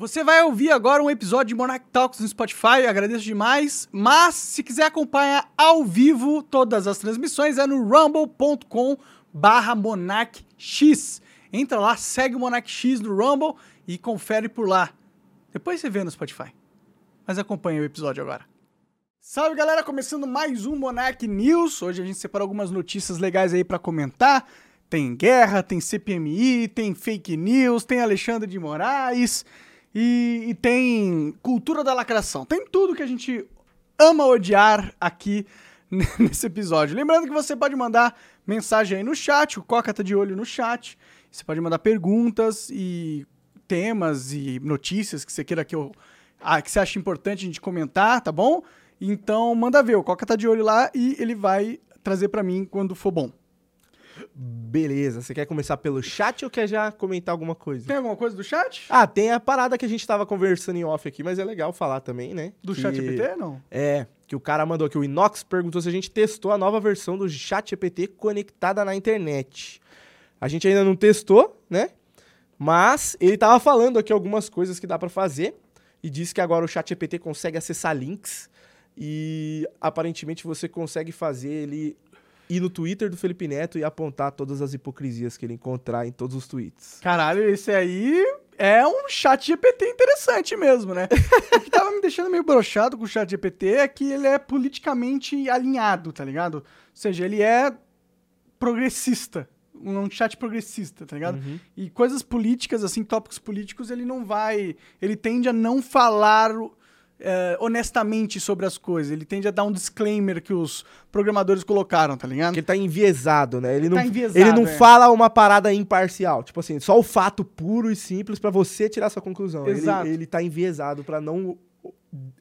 Você vai ouvir agora um episódio de Monarch Talks no Spotify, agradeço demais. Mas se quiser acompanhar ao vivo todas as transmissões é no rumble.com barra monarchx. Entra lá, segue o Monarch X no Rumble e confere por lá. Depois você vê no Spotify. Mas acompanha o episódio agora. Salve galera, começando mais um Monarch News. Hoje a gente separou algumas notícias legais aí para comentar. Tem guerra, tem CPMI, tem fake news, tem Alexandre de Moraes e, e tem cultura da lacração. Tem tudo que a gente ama odiar aqui nesse episódio. Lembrando que você pode mandar mensagem aí no chat, o Coca tá de olho no chat. Você pode mandar perguntas e temas e notícias que você queira que eu ah, que você acha importante a gente comentar, tá bom? Então manda ver, o Coca tá de olho lá e ele vai trazer para mim quando for bom. Beleza, você quer começar pelo chat ou quer já comentar alguma coisa? Tem alguma coisa do chat? Ah, tem a parada que a gente tava conversando em off aqui, mas é legal falar também, né? Do que... chat GPT, não? É, que o cara mandou aqui, o Inox perguntou se a gente testou a nova versão do chat GPT conectada na internet. A gente ainda não testou, né? Mas ele tava falando aqui algumas coisas que dá para fazer e disse que agora o chat GPT consegue acessar links e aparentemente você consegue fazer ele ir no Twitter do Felipe Neto e apontar todas as hipocrisias que ele encontrar em todos os tweets. Caralho, esse aí é um chat GPT interessante mesmo, né? o que tava me deixando meio brochado com o chat GPT é que ele é politicamente alinhado, tá ligado? Ou seja, ele é progressista. Um chat progressista, tá ligado? Uhum. E coisas políticas, assim, tópicos políticos, ele não vai. Ele tende a não falar é, honestamente sobre as coisas. Ele tende a dar um disclaimer que os programadores colocaram, tá ligado? Porque ele tá enviesado, né? Ele não, Tá enviesado, ele não é. fala uma parada imparcial. Tipo assim, só o fato puro e simples pra você tirar sua conclusão. Ele- Exato. Ele, tá enviesado pra não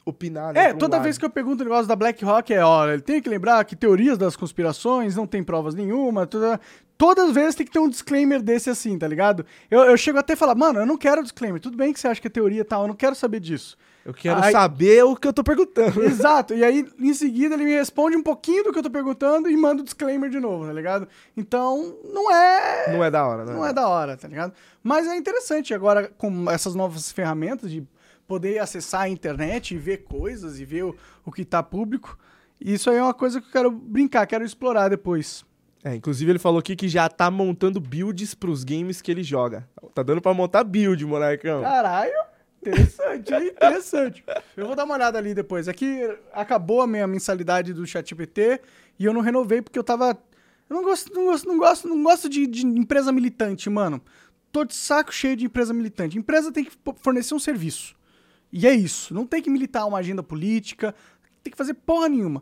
opinar, né? É, um toda lado. vez que eu pergunto o negócio da BlackRock é, olha, ele tem que lembrar que teorias das conspirações não tem provas nenhuma, toda, todas as vezes tem que ter um disclaimer desse assim, tá ligado? Eu, eu chego até a falar, mano, eu não quero disclaimer, tudo bem que você acha que é teoria e tal, eu não quero saber disso. Eu quero Aí- saber o que eu tô perguntando. Exato, e aí em seguida ele me responde um pouquinho do que eu tô perguntando e manda o disclaimer de novo, tá ligado? Então, não é... Não é da hora, né? Não é da hora, tá ligado? Mas é interessante agora com essas novas ferramentas de poder acessar a internet e ver coisas e ver o, o que tá público. Isso aí é uma coisa que eu quero brincar, quero explorar depois. É, inclusive ele falou aqui que já tá montando builds pros games que ele joga. Tá dando pra montar build, Monarcão. Caralho, interessante, hein? interessante. Eu vou dar uma olhada ali depois. Aqui acabou a minha mensalidade do ChatGPT e eu não renovei porque eu tava. Eu não gosto, não gosto, não gosto, não gosto de, de empresa militante, mano. Tô de saco cheio de empresa militante. Empresa tem que fornecer um serviço. E é isso. Não tem que militar uma agenda política, tem que fazer porra nenhuma.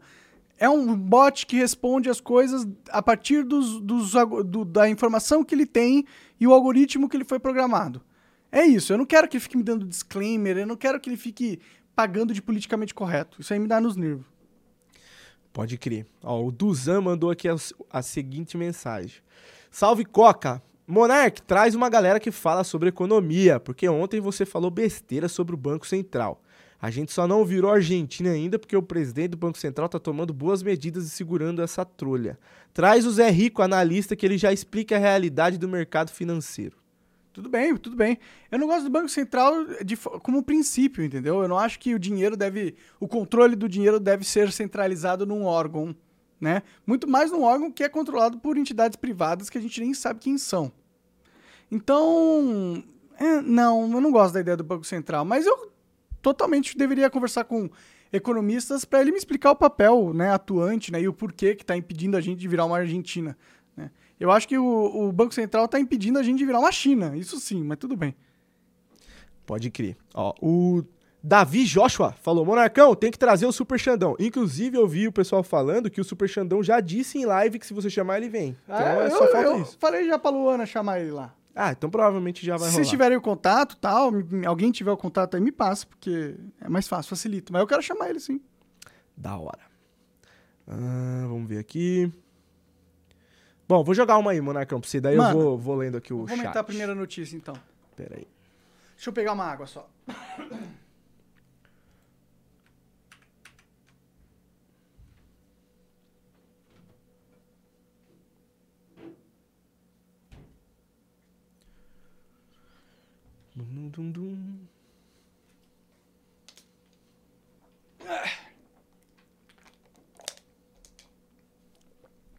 É um bot que responde as coisas a partir dos, dos do- da informação que ele tem e o algoritmo que ele foi programado. É isso. Eu não quero que ele fique me dando disclaimer, eu não quero que ele fique pagando de politicamente correto. Isso aí me dá nos nervos. Pode crer. Ó, o Duzan mandou aqui a, a seguinte mensagem. Salve, Coca! Monark, traz uma galera que fala sobre economia, porque ontem você falou besteira sobre o Banco Central. A gente só não virou Argentina ainda porque o presidente do Banco Central tá tomando boas medidas e segurando essa trolha. Traz o Zé Rico, analista, que ele já explica a realidade do mercado financeiro. Tudo bem, tudo bem. Eu não gosto do Banco Central de, como princípio, entendeu? Eu não acho que o dinheiro deve. O controle do dinheiro deve ser centralizado num órgão, né? Muito mais num órgão que é controlado por entidades privadas que a gente nem sabe quem são. Então. é, não, eu não gosto da ideia do Banco Central, mas eu totalmente deveria conversar com economistas para ele me explicar o papel né, atuante né, e o porquê que está impedindo a gente de virar uma Argentina. né? Eu acho que o, o Banco Central está impedindo a gente de virar uma China, isso sim, mas tudo bem. Pode crer. Ó, o Davi Joshua falou: Monarcão, tem que trazer o Super Xandão. Inclusive, eu vi o pessoal falando que o Super Xandão já disse em live que se você chamar, ele vem. Então Ah, é eu, só falta eu isso. falei já pra Luana chamar ele lá. Ah, então provavelmente já vai Se rolar. vocês tiverem o contato tal, alguém tiver o contato aí, me passa, porque é mais fácil, facilita. Mas eu quero chamar ele sim. Da hora. Ah, vamos ver aqui. Bom, vou jogar uma aí, Monarcão, pra você. Daí Mano, eu vou, vou lendo aqui o Vou chat. comentar a primeira notícia então. Pera aí. Deixa eu pegar uma água só.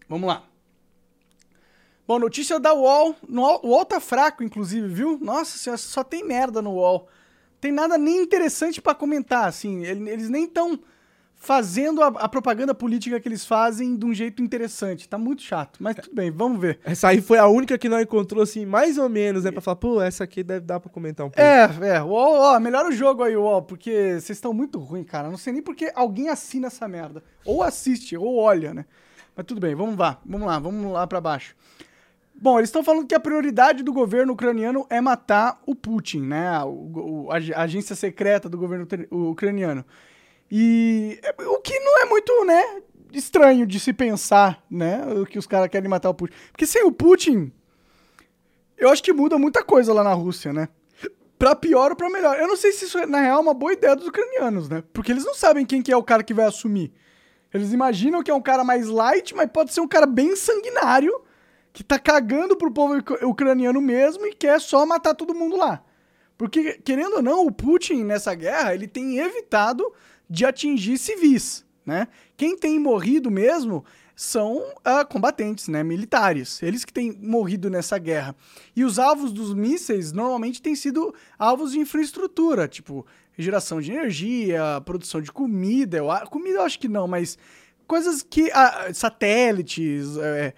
Vamos lá. Bom, notícia da UOL. O UOL tá fraco, inclusive, viu? Nossa senhora, só tem merda no UOL. Tem nada nem interessante para comentar, assim. Eles nem tão fazendo a, a, propaganda política que eles fazem de um jeito interessante. Tá muito chato, mas tudo bem, vamos ver. Essa aí foi a única que não encontrou, assim, mais ou menos, né? Pra falar, pô, essa aqui deve dar pra comentar um pouco. É, é. Ó, melhora o jogo aí, UOL, porque vocês estão muito ruim, cara. Não sei nem porque alguém assina essa merda. Ou assiste, ou olha, né? Mas tudo bem, vamos lá, vamos lá, vamos lá para baixo. Bom, eles estão falando que a prioridade do governo ucraniano é matar o Putin, né? O, o, a, agência secreta do governo ucraniano. E é, o que não é muito, né, estranho de se pensar, né? O que os caras querem matar o Putin. Porque sem o Putin, eu acho que muda muita coisa lá na Rússia, né? Pra pior ou pra melhor. Eu não sei se isso, é, na real, é uma boa ideia dos ucranianos, né? Porque eles não sabem quem que é o cara que vai assumir. Eles imaginam que é um cara mais light, mas pode ser um cara bem sanguinário que tá cagando pro povo ucraniano mesmo e quer só matar todo mundo lá. Porque, querendo ou não, o Putin nessa guerra, ele tem evitado de atingir civis, né? Quem tem morrido mesmo são uh, combatentes, né, militares. Eles que têm morrido nessa guerra. E os alvos dos mísseis normalmente têm sido alvos de infraestrutura, tipo geração de energia, produção de comida. Eu, comida eu acho que não, mas coisas que. Uh, satélites, uh,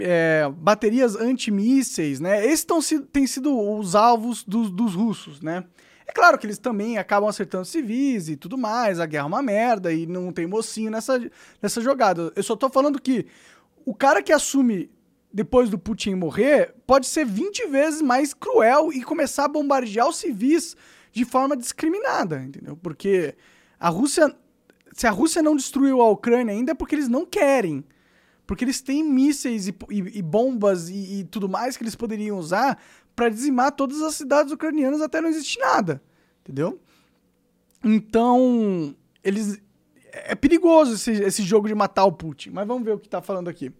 é, baterias antimísseis, né? Esses tão, têm sido os alvos dos, dos russos, né? É claro que eles também acabam acertando civis e tudo mais, a guerra é uma merda e não tem mocinho nessa, nessa jogada. Eu só tô falando que o cara que assume depois do Putin morrer pode ser 20 vezes mais cruel e começar a bombardear os civis de forma discriminada, entendeu? Porque a Rússia, se a Rússia não destruiu a Ucrânia ainda é porque eles não querem. Porque eles têm mísseis e, e, e bombas e, e, tudo mais que eles poderiam usar para dizimar todas as cidades ucranianas até não existir nada. Entendeu? Então, eles. É perigoso esse, esse jogo de matar o Putin. Mas vamos ver o que está falando aqui.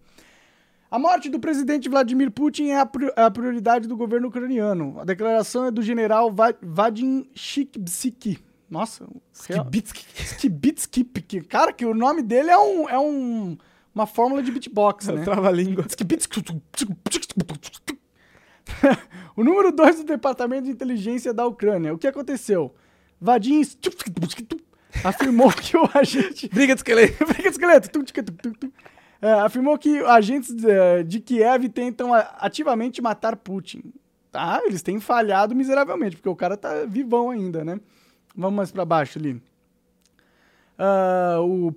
A morte do presidente Vladimir Putin é a, é prioridade do governo ucraniano. A declaração é do general Vadim Shikbitsky. Nossa, Skibitsky. Skibitsky. Cara, que o nome dele é um, é um uma fórmula de beatbox, né? Trava-língua. o número 2 do Departamento de Inteligência da Ucrânia. O que aconteceu? Vadim afirmou que o agente... Briga de esqueleto. Briga de esqueleto. É, afirmou que agentes de, de Kiev tentam ativamente matar Putin. Tá? Eles têm falhado miseravelmente, porque o cara tá vivão ainda, né? Vamos mais para baixo ali. Uh, o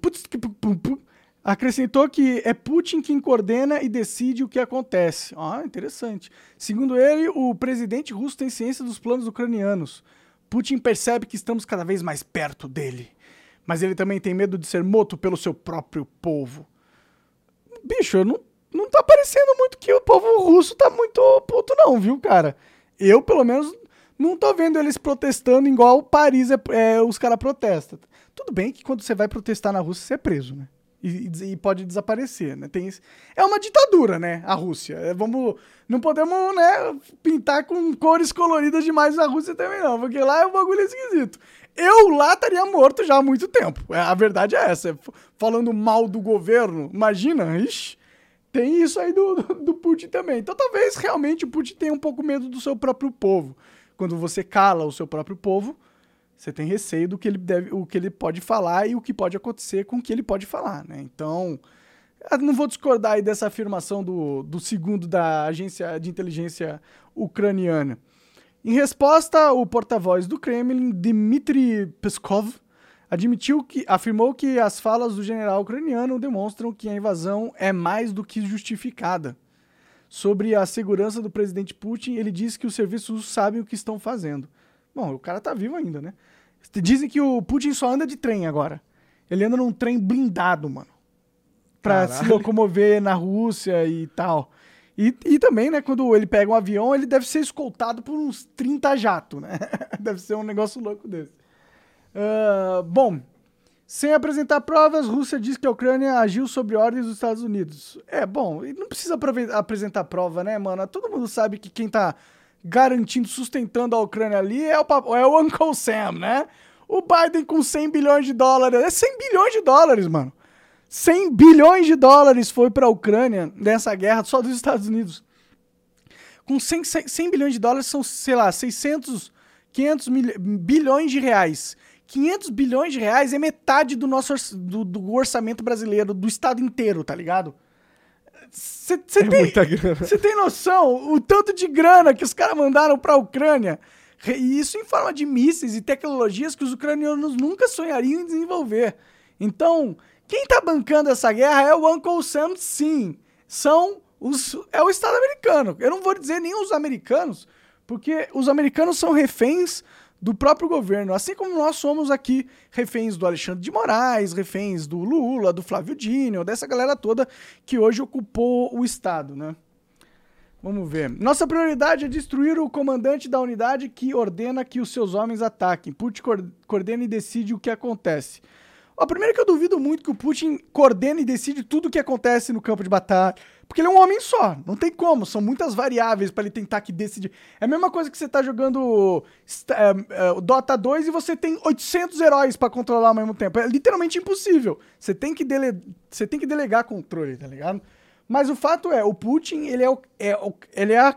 Acrescentou que é Putin quem coordena e decide o que acontece. Ah, interessante. Segundo ele, o presidente russo tem ciência dos planos ucranianos. Putin percebe que estamos cada vez mais perto dele. Mas ele também tem medo de ser morto pelo seu próprio povo. Bicho, não, não tá parecendo muito que o povo russo tá muito puto, não, viu, cara? Eu, pelo menos, não tô vendo eles protestando igual Paris é, é os caras protestam. Tudo bem que quando você vai protestar na Rússia, você é preso, né? E, e, pode desaparecer, né? Tem, é uma ditadura, né? A Rússia. É, vamos, não podemos, né, pintar com cores coloridas demais a Rússia também não, porque lá é um bagulho esquisito. Eu lá estaria morto já há muito tempo. É, a verdade é essa. Falando mal do governo, imagina, ixi, tem isso aí do, do, do Putin também. Então talvez realmente o Putin tenha um pouco medo do seu próprio povo. Quando você cala o seu próprio povo, você tem receio do que ele deve, o que ele pode falar e o que pode acontecer com o que ele pode falar, né? Então, não vou discordar aí dessa afirmação do, do segundo da agência de inteligência ucraniana. Em resposta, o porta-voz do Kremlin, Dmitry Peskov, admitiu que afirmou que as falas do general ucraniano demonstram que a invasão é mais do que justificada. Sobre a segurança do presidente Putin, ele disse que os serviços sabem o que estão fazendo. Bom, o cara tá vivo ainda, né? Dizem que o Putin só anda de trem agora. Ele anda num trem blindado, mano. Pra Caralho. se locomover na Rússia e tal. E, e também, né, quando ele pega um avião, ele deve ser escoltado por uns 30 jatos, né? deve ser um negócio louco desse. Uh, bom, sem apresentar provas, Rússia diz que a Ucrânia agiu sobre ordens dos Estados Unidos. É, bom, não precisa apresentar prova, né, mano? Todo mundo sabe que quem tá garantindo, sustentando a Ucrânia ali é o, é o Uncle Sam, né? O Biden com 100 bilhões de dólares. É 100 bilhões de dólares, mano. 100 bilhões de dólares foi para a Ucrânia nessa guerra só dos Estados Unidos. Com 100, 100 bilhões de dólares são, sei lá, 600, 500 mil, bilhões de reais. 500 bilhões de reais é metade do nosso do, do orçamento brasileiro, do estado inteiro, tá ligado? Você É tem, tem noção o tanto de grana que os caras mandaram pra Ucrânia? E isso em forma de mísseis e tecnologias que os ucranianos nunca sonhariam em desenvolver. Então, quem tá bancando essa guerra é o Uncle Sam, sim. São os, é o Estado americano. Eu não vou dizer nem os americanos, porque os americanos são reféns do próprio governo, assim como nós somos aqui reféns do Alexandre de Moraes, reféns do Lula, do Flávio Dino, dessa galera toda que hoje ocupou o Estado, né? Vamos ver. Nossa prioridade é destruir o comandante da unidade que ordena que os seus homens ataquem. Putin coordena e decide o que acontece. Ó, primeiro que eu duvido muito que o Putin coordene e decide tudo o que acontece no campo de batalha. Porque ele é um homem só. Não tem como. São muitas variáveis para ele tentar que decidir. É a mesma coisa que você tá jogando é, é, Dota 2 e você tem 800 heróis para controlar ao mesmo tempo. É literalmente impossível. Você tem que, dele... você tem que delegar controle, tá ligado? Mas o fato é, o Putin, ele é, o, é o- ele é a,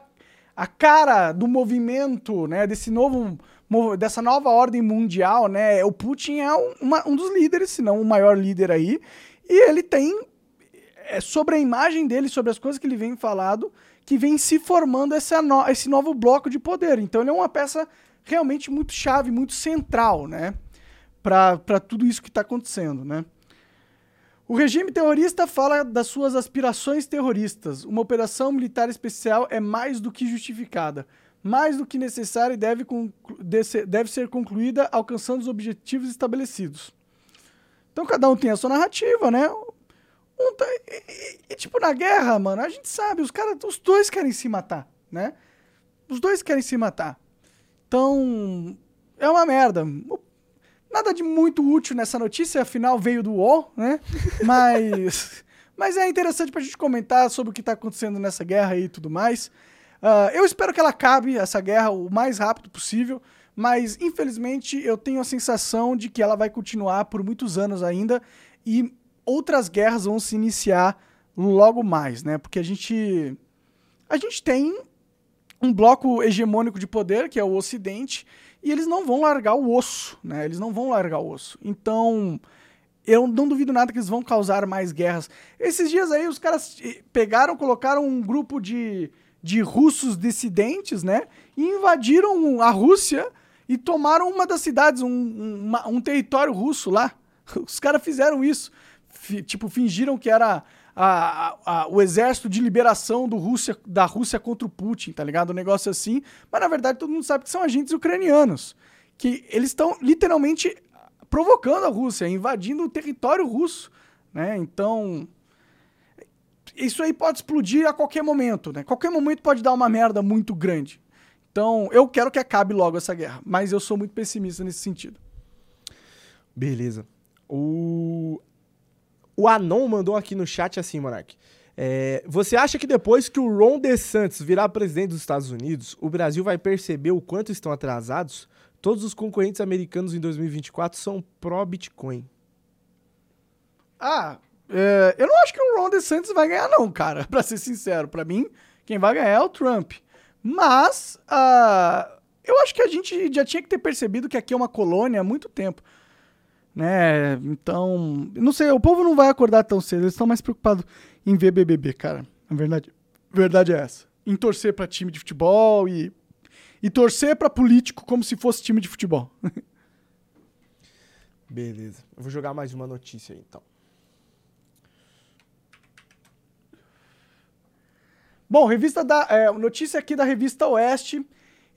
a cara do movimento, né, desse novo, dessa nova ordem mundial, né, o Putin é um, uma- um dos líderes, se não o maior líder aí, e ele tem, é sobre a imagem dele, sobre as coisas que ele vem falado, que vem se formando essa no- esse novo bloco de poder. Então ele é uma peça realmente muito chave, muito central, né, para tudo isso que está acontecendo, né. O regime terrorista fala das suas aspirações terroristas. Uma operação militar especial é mais do que justificada, mais do que necessária e deve, deve ser concluída alcançando os objetivos estabelecidos. Então cada um tem a sua narrativa, né? Um tá- e, e- tipo, na guerra, mano, a gente sabe, os caras, os dois querem se matar, né? Os dois querem se matar. Então, é uma merda. Nada de muito útil nessa notícia, afinal veio do UOL, né? Mas, mas é interessante pra gente comentar sobre o que tá acontecendo nessa guerra e tudo mais. Ah, eu espero que ela acabe, essa guerra, o mais rápido possível, mas infelizmente eu tenho a sensação de que ela vai continuar por muitos anos ainda e outras guerras vão se iniciar logo mais, né? Porque a gente. A gente tem um bloco hegemônico de poder, que é o Ocidente, e eles não vão largar o osso, né? Eles não vão largar o osso. Então, eu não duvido nada que eles vão causar mais guerras. Esses dias aí, os caras eh, pegaram, colocaram um grupo de, de russos dissidentes, né? E invadiram a Rússia e tomaram uma das cidades, um, um, um território russo lá. Os caras fizeram isso. Tipo, fingiram que era a- a- a- o exército de liberação do Rússia, da Rússia contra o Putin, tá ligado? Um negócio assim. Mas na verdade todo mundo sabe que são agentes ucranianos. Que eles estão literalmente provocando a Rússia, invadindo o território russo, né? Então. Isso aí pode explodir a qualquer momento, né? Qualquer momento pode dar uma merda muito grande. Então, eu quero que acabe logo essa guerra, mas eu sou muito pessimista nesse sentido. Beleza. O. O Anon mandou aqui no chat assim, Monark. É, você acha que depois que o Ron DeSantis virar presidente dos Estados Unidos, o Brasil vai perceber o quanto estão atrasados? Todos os concorrentes americanos em 2024 são pró-Bitcoin. Ah, é, eu não acho que o Ron DeSantis vai ganhar, não, cara. Pra ser sincero, pra mim, quem vai ganhar é o Trump. Mas, ah, eu acho que a gente já tinha que ter percebido que aqui é uma colônia há muito tempo. Né? Então, não sei, o povo não vai acordar tão cedo. Eles estão mais preocupados em ver BBB, cara. A verdade, a verdade é essa. Em torcer pra time de futebol e, e torcer pra político como se fosse time de futebol. Beleza. Eu vou jogar mais uma notícia aí, então. Bom, revista da, é, notícia aqui da revista Oeste.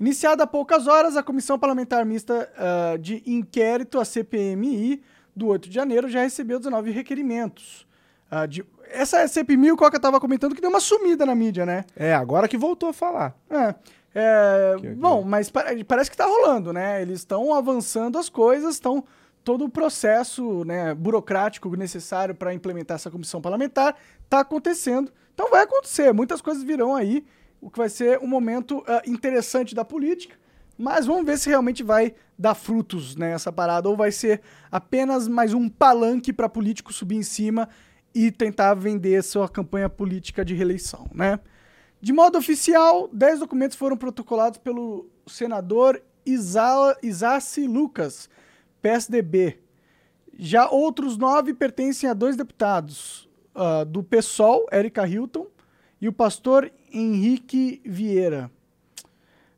Iniciada há poucas horas, a Comissão Parlamentar Mista ah, de Inquérito, a CPMI, do 8 de janeiro, já recebeu 19 requerimentos. Ah, de- essa CPMI, o Coca estava comentando que deu uma sumida na mídia, né? É, agora que voltou a falar. É, é, bom, mas pa- parece que tá rolando, né? Eles estão avançando as coisas, estão todo o processo né, burocrático necessário para implementar essa comissão parlamentar está acontecendo. Então vai acontecer, muitas coisas virão aí, o que vai ser um momento ah, interessante da política. Mas vamos ver se realmente vai dar frutos nessa parada ou vai ser apenas mais um palanque para político subir em cima e tentar vender sua campanha política de reeleição, né? De modo oficial, 10 documentos foram protocolados pelo senador Isa Isaci Lucas, PSDB. Já outros nove pertencem a dois deputados, uh, do PSOL, Erika Hilton, e o pastor Henrique Vieira.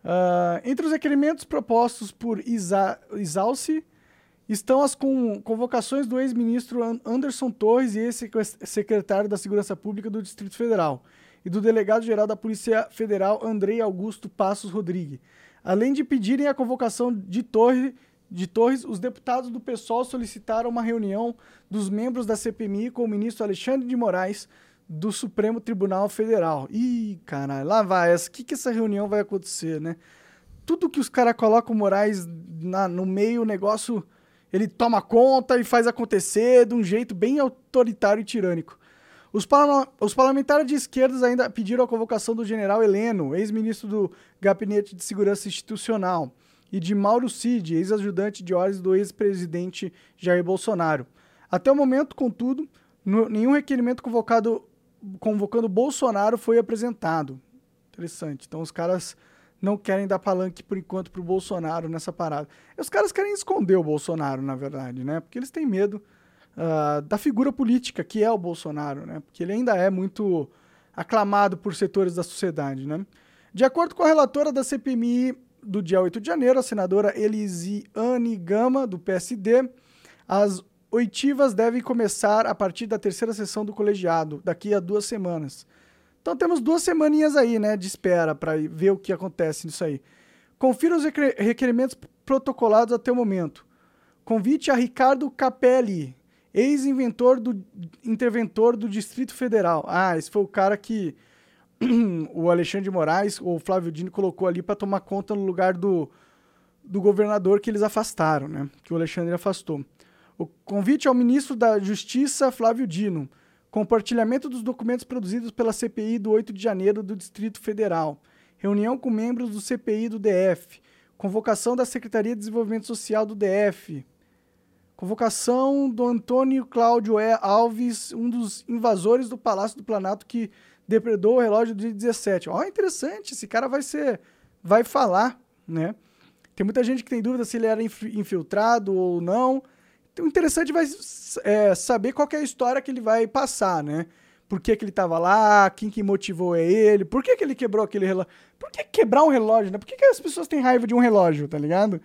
Uh, entre os requerimentos propostos por Isa Isalci estão as convocações do ex-ministro Anderson Torres e ex-secretário da Segurança Pública do Distrito Federal e do delegado-geral da Polícia Federal Andrei Augusto Passos Rodrigues. Além de pedirem a convocação de, de Torres, os deputados do PSOL solicitaram uma reunião dos membros da CPMI com o ministro Alexandre de Moraes do Supremo Tribunal Federal. Ih, caralho, lá vai. O que, que essa reunião vai acontecer, né? Tudo que os caras colocam o Moraes na, no meio, o negócio ele toma conta e faz acontecer de um jeito bem autoritário e tirânico. Os, parla os parlamentares de esquerdas ainda pediram a convocação do general Heleno, ex-ministro do Gabinete de Segurança Institucional, e de Mauro Cid, ex-ajudante de ordens do ex-presidente Jair Bolsonaro. Até o momento, contudo, nenhum requerimento convocado, convocando Bolsonaro foi apresentado. Interessante. Então os caras não querem dar palanque por enquanto pro Bolsonaro nessa parada. E os caras querem esconder o Bolsonaro, na verdade, né? Porque eles têm medo uh, da figura política que é o Bolsonaro, né? Porque ele ainda é muito aclamado por setores da sociedade, né? De acordo com a relatora da CPMI do dia 8 de janeiro, a senadora Elisiane Gama, do PSD, as oitivas devem começar a partir da terceira sessão do colegiado, daqui a duas semanas. Então temos duas semaninhas aí, né, de espera para ver o que acontece nisso aí. Confira os requerimentos protocolados até o momento. Convite a Ricardo Capelli, ex-inventor do interventor do Distrito Federal. Ah, esse foi o cara que o Alexandre de Moraes, ou Flávio Dino colocou ali para tomar conta no lugar do, do governador que eles afastaram, né? Que o Alexandre afastou. O convite ao ministro da Justiça, Flávio Dino Compartilhamento dos documentos produzidos pela CPI do 8 de janeiro do Distrito Federal. Reunião com membros do CPI do DF. Convocação da Secretaria de Desenvolvimento Social do DF. Convocação do Antônio Cláudio e. Alves, um dos invasores do Palácio do Planalto que depredou o relógio do dia 17. Ó, oh, interessante, esse cara vai ser. vai falar, né? Tem muita gente que tem dúvida se ele era infiltrado ou não. O interessante vai é, saber qual é a história que ele vai passar, né? Por que, que ele estava lá, quem que motivou é ele, por que, que ele quebrou aquele relógio. Por que quebrar um relógio, né? Por que, que as pessoas têm raiva de um relógio, tá ligado?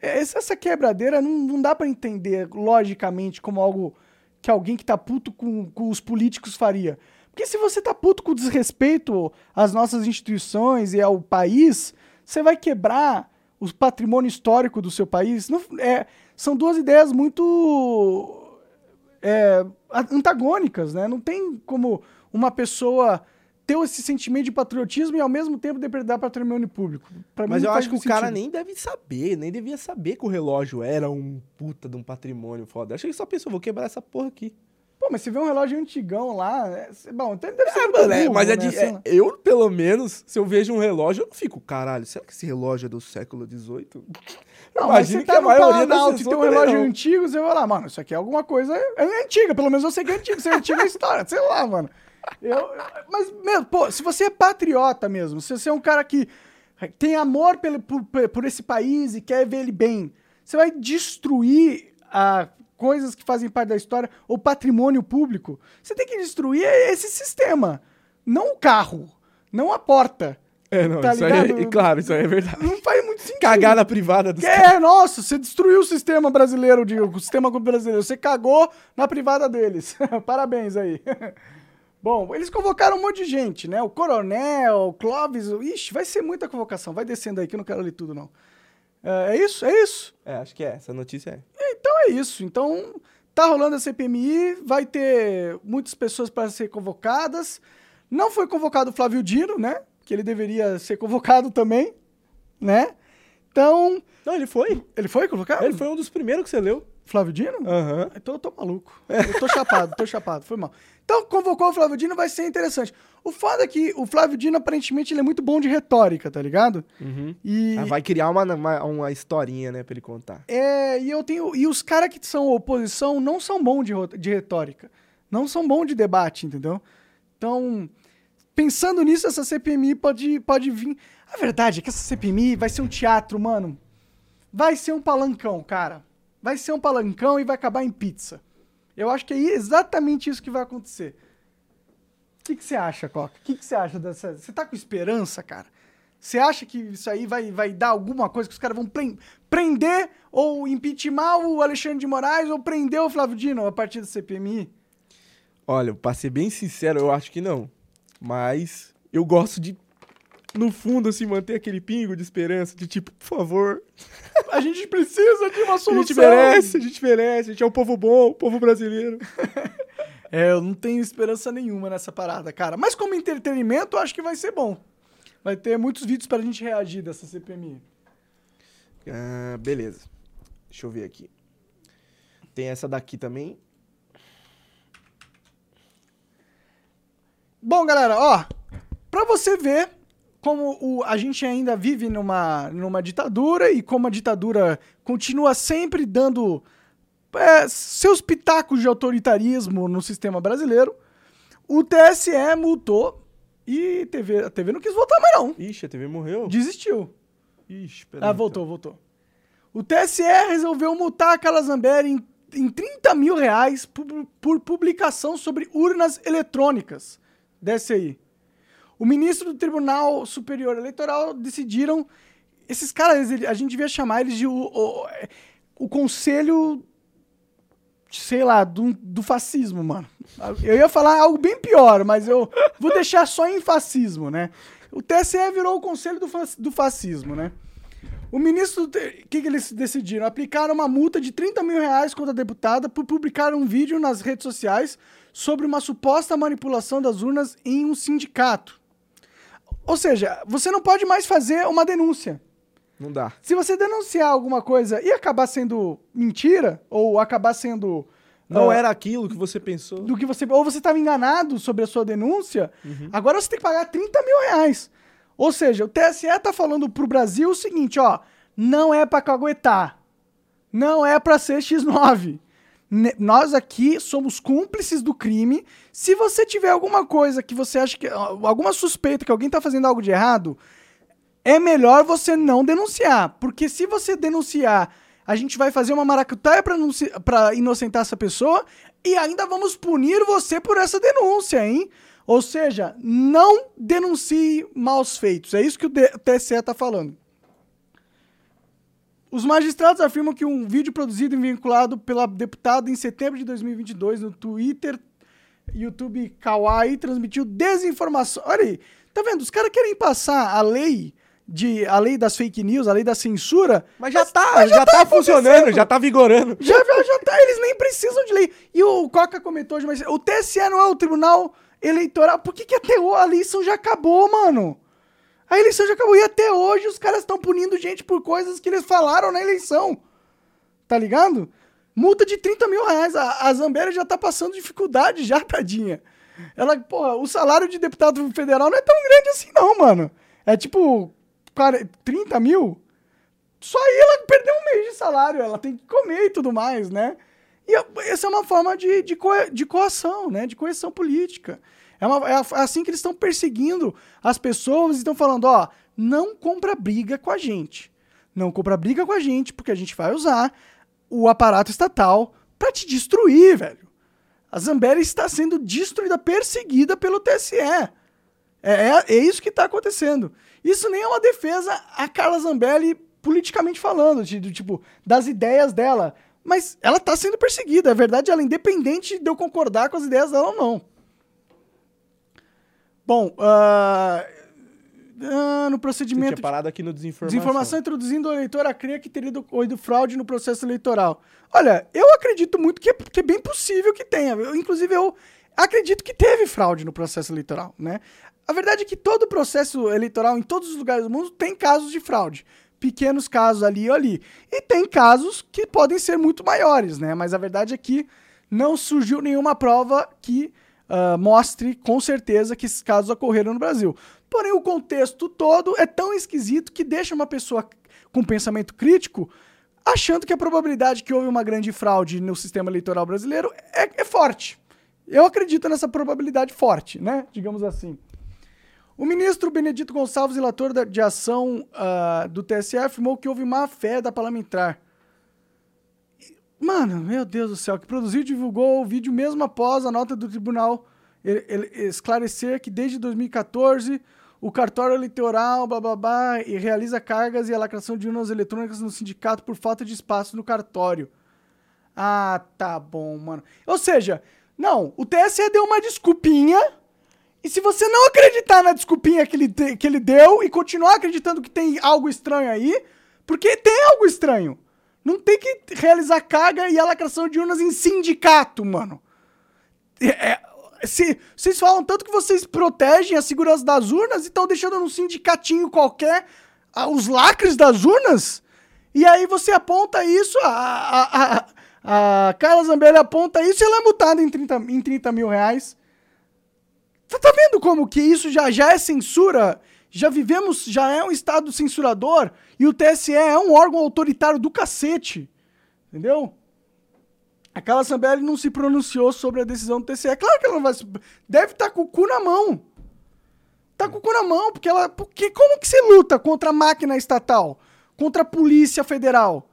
É, essa quebradeira não, não dá para entender logicamente como algo que alguém que tá puto com, com os políticos faria. Porque se você tá puto com desrespeito às nossas instituições e ao país, você vai quebrar o patrimônio histórico do seu país. Não, é, são duas ideias muito é, antagônicas, né? Não tem como uma pessoa ter esse sentimento de patriotismo e ao mesmo tempo depredar patrimônio público. Pra Mas eu acho que o sentido. cara nem deve saber, nem devia saber que o relógio era um puta de um patrimônio foda. Acho que ele só pensou, vou quebrar essa porra aqui. Pô, mas você vê um relógio antigão lá. É, bom, então deve ser. É, mano, é, mas é né? de, é, eu, pelo menos, se eu vejo um relógio, eu não fico, caralho, será que esse relógio é do século XVIII? Não, mas você tá que a maioria Planalto e tem um relógio antigo, você vai lá, mano, isso aqui é alguma coisa. É antiga, pelo menos eu sei que é antigo. Se é antiga é história, sei lá, mano. Eu, mas, mesmo, pô, se você é patriota mesmo, se você é um cara que tem amor pelo, por, por esse país e quer ver ele bem, você vai destruir a coisas que fazem parte da história, ou patrimônio público, você tem que destruir esse sistema. Não o carro, não a porta. É, não, tá isso ligado? aí, é, claro, isso aí é verdade. Não faz muito sentido. Cagar na privada dos É, caras. nossa, você destruiu o sistema brasileiro, o sistema brasileiro. Você cagou na privada deles. Parabéns aí. Bom, eles convocaram um monte de gente, né? O Coronel, o Clóvis, ixi, vai ser muita convocação. Vai descendo aí que eu não quero ler tudo, não. É, é isso? É isso? É, acho que é. Essa notícia é. Então é isso. Então, tá rolando a CPMI, vai ter muitas pessoas para ser convocadas. Não foi convocado o Flávio Dino, né? Que ele deveria ser convocado também, né? Então. Não, ele foi. Ele foi colocado? Ele foi um dos primeiros que você leu. Flávio Dino? Aham. Então eu tô maluco. Eu tô chapado, tô chapado, foi mal. Então, convocou o Flávio Dino, vai ser interessante. O foda é que o Flávio Dino, aparentemente, ele é muito bom de retórica, tá ligado? Uhum. E. Ah, vai criar uma, uma, uma historinha, né, pra ele contar. É, e eu tenho. E os caras que são oposição não são bons de, de retórica. Não são bons de debate, entendeu? Então, pensando nisso, essa CPMI pode, pode vir. A verdade é que essa CPMI vai ser um teatro, mano. Vai ser um palancão, cara. Vai ser um palancão e vai acabar em pizza. Eu acho que é exatamente isso que vai acontecer. O que que você acha, Coca? O que que você acha dessa. Você tá com esperança, cara? Você acha que isso aí vai, vai dar alguma coisa que os caras vão pren- prender ou impeachment o Alexandre de Moraes ou prender o Flávio Dino a partir da CPMI? Olha, pra ser bem sincero, eu acho que não. Mas eu gosto de, no fundo, assim, manter aquele pingo de esperança, de tipo, por favor. A gente precisa de uma A solução. gente merece, a gente merece, a gente é um povo bom, o povo brasileiro. É, eu não tenho esperança nenhuma nessa parada, cara. Mas como entretenimento, eu acho que vai ser bom. Vai ter muitos vídeos pra gente reagir dessa CPMI. Ah, beleza. Deixa eu ver aqui. Tem essa daqui também. Bom, galera, ó, pra você ver como o, a gente ainda vive numa, numa ditadura e como a ditadura continua sempre dando é, seus pitacos de autoritarismo no sistema brasileiro, o TSE multou e TV, a TV não quis votar mais não. Ixi, a TV morreu? Desistiu. Ixi, peraí. Ah, então. voltou, voltou. O TSE resolveu multar a Carla Zambelli em, em 30 mil reais por, por publicação sobre urnas eletrônicas. Desce aí. O ministro do Tribunal Superior Eleitoral decidiram. Esses caras, a gente devia chamar eles de o, o, é, o conselho. Sei lá, do, do fascismo, mano. Eu ia falar algo bem pior, mas eu vou deixar só em fascismo, né? O TSE virou o conselho do, do fascismo, né? O ministro, o que, que eles decidiram? Aplicaram uma multa de 30 mil reais contra a deputada por publicar um vídeo nas redes sociais sobre uma suposta manipulação das urnas em um sindicato. Ou seja, você não pode mais fazer uma denúncia. Não dá. Se você denunciar alguma coisa e acabar sendo mentira, ou acabar sendo. Não ah, era aquilo que você pensou. do que você. Ou você estava enganado sobre a sua denúncia, agora você tem que pagar 30 mil reais. Ou seja, o TSE tá falando pro Brasil o seguinte, ó, não é pra caguetar. Não é pra ser X9. Ne- Nós aqui somos cúmplices do crime. Se você tiver alguma coisa que você acha que. alguma suspeita que alguém tá fazendo algo de errado, é melhor você não denunciar. Porque se você denunciar, a gente vai fazer uma maracutaia pra inocentar essa pessoa e ainda vamos punir você por essa denúncia, hein? Ou seja, não denuncie maus feitos. É isso que o TSE tá falando. Os magistrados afirmam que um vídeo produzido e vinculado pela deputada em setembro de 2022 no Twitter, YouTube Kawaii transmitiu desinformação. Olha aí, tá vendo? Os caras querem passar a lei de a lei das fake news, a lei da censura, Mas já tá, mas já, tá, acontecendo. funcionando, já tá vigorando. já, já, já tá, eles nem precisam de lei. E o Coca comentou hoje, mas o TSE não é o Tribunal Eleitoral. Por que, que até a eleição já acabou, mano? A eleição já acabou. E até hoje os caras estão punindo gente por coisas que eles falaram na eleição. Tá ligado? Multa de 30 mil reais. A, a Zambéria já tá passando dificuldade já, tadinha. Ela, porra, o salário de deputado federal não é tão grande assim, não, mano. É tipo 40, 30 mil. Só aí ela perdeu um mês de salário, ela tem que comer e tudo mais, né? E essa é uma forma de, de, co- de coação, né? De coerção política. É, uma- é é assim que eles estão perseguindo as pessoas e estão falando, ó, não compra briga com a gente. Não compra briga com a gente, porque a gente vai usar o aparato estatal pra te destruir, velho. A Zambelli está sendo destruída, perseguida pelo TSE. É, é, é isso que está acontecendo. Isso nem é uma defesa a Carla Zambelli politicamente falando, de, do tipo, das ideias dela. Mas ela está sendo perseguida. A verdade, ela é independente de eu concordar com as ideias dela ou não. Bom, ah, no Você procedimento. tinha parado aqui no desinformação. Desinformação introduzindo o eleitor a crer que teria ocorrido fraude no processo eleitoral. Olha, eu acredito muito que é, que é bem possível que tenha. Eu, inclusive, eu acredito que teve fraude no processo eleitoral, né? A verdade é que todo processo eleitoral, em todos os lugares do mundo, tem casos de fraude. pequenos casos ali ou ali. E tem casos que podem ser muito maiores, né? Mas a verdade é que não surgiu nenhuma prova que uh, mostre com certeza que esses casos ocorreram no Brasil. Porém, o contexto todo é tão esquisito que deixa uma pessoa com pensamento crítico achando que a probabilidade que houve uma grande fraude no sistema eleitoral brasileiro é, é forte. Eu acredito nessa probabilidade forte, né? Digamos assim. O ministro Benedito Gonçalves, relator de ação uh, do TSE, afirmou que houve má fé da parlamentar. Mano, meu Deus do céu, que produziu e divulgou o vídeo mesmo após a nota do tribunal esclarecer que desde 2014 o cartório eleitoral, blá, e realiza cargas e a lacração de urnas eletrônicas no sindicato por falta de espaço no cartório. Ah, tá bom, mano. Ou seja, não, o TSE deu uma desculpinha, e se você não acreditar na desculpinha que ele, que ele deu e continuar acreditando que tem algo estranho aí, porque tem algo estranho. Não tem que realizar carga e a de urnas em sindicato, mano. É, é se, vocês falam tanto que vocês protegem a segurança das urnas e estão deixando num sindicatinho qualquer ah, os lacres das urnas? E aí você aponta isso, a, a, a, a Carla Zambelli aponta isso e ela é multada em 30, em 30 mil reais. Tá, tá vendo como que isso já, já é censura? Já vivemos, já é um estado censurador e o TSE é um órgão autoritário do cacete. Entendeu? A Carla Zambelli não se pronunciou sobre a decisão do TCE. Claro que ela não vai. Deve estar tá com o cu na mão. Tá com o cu na mão, porque ela. Porque como que você luta contra a máquina estatal? Contra a Polícia Federal?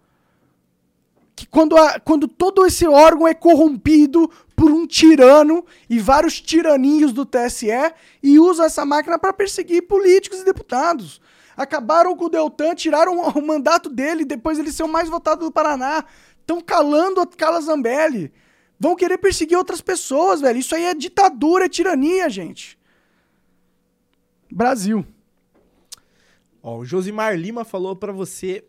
Que quando, a, quando todo esse órgão é corrompido por um tirano e vários tiraninhos do TSE e usa essa máquina para perseguir políticos e deputados. Acabaram com o Deltan, tiraram o mandato dele depois ele ser o mais votado do Paraná. Estão calando a Carla Zambelli. Vão querer perseguir outras pessoas, velho. Isso aí é ditadura, é tirania, gente. Brasil. Ó, o Josimar Lima falou para você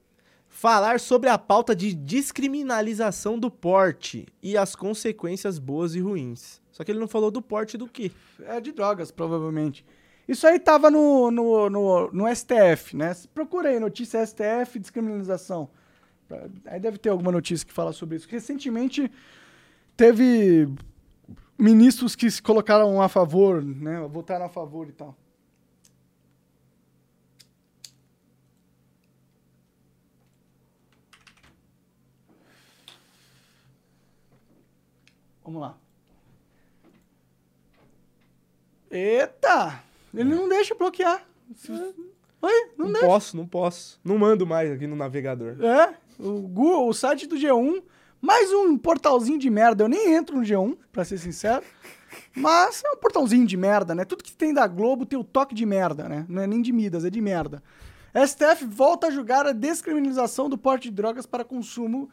falar sobre a pauta de descriminalização do porte e as consequências boas e ruins. Só que ele não falou do porte do quê? É de drogas, provavelmente. Isso aí tava no, no, no, no STF, né? Procura aí, notícia STF, descriminalização. Aí deve ter alguma notícia que fala sobre isso. Recentemente teve ministros que se colocaram a favor, né? Votaram a favor e tal. Vamos lá. Eita! Ele não deixa bloquear. Oi? Não, não deixa. posso, não posso. Não mando mais aqui no navegador. É? O Google, o site do G1, mais um portalzinho de merda. Eu nem entro no G1, pra ser sincero. Mas é um portalzinho de merda, né? Tudo que tem da Globo tem o toque de merda, né? Não é nem de Midas, é de merda. STF volta a julgar a descriminalização do porte de drogas para consumo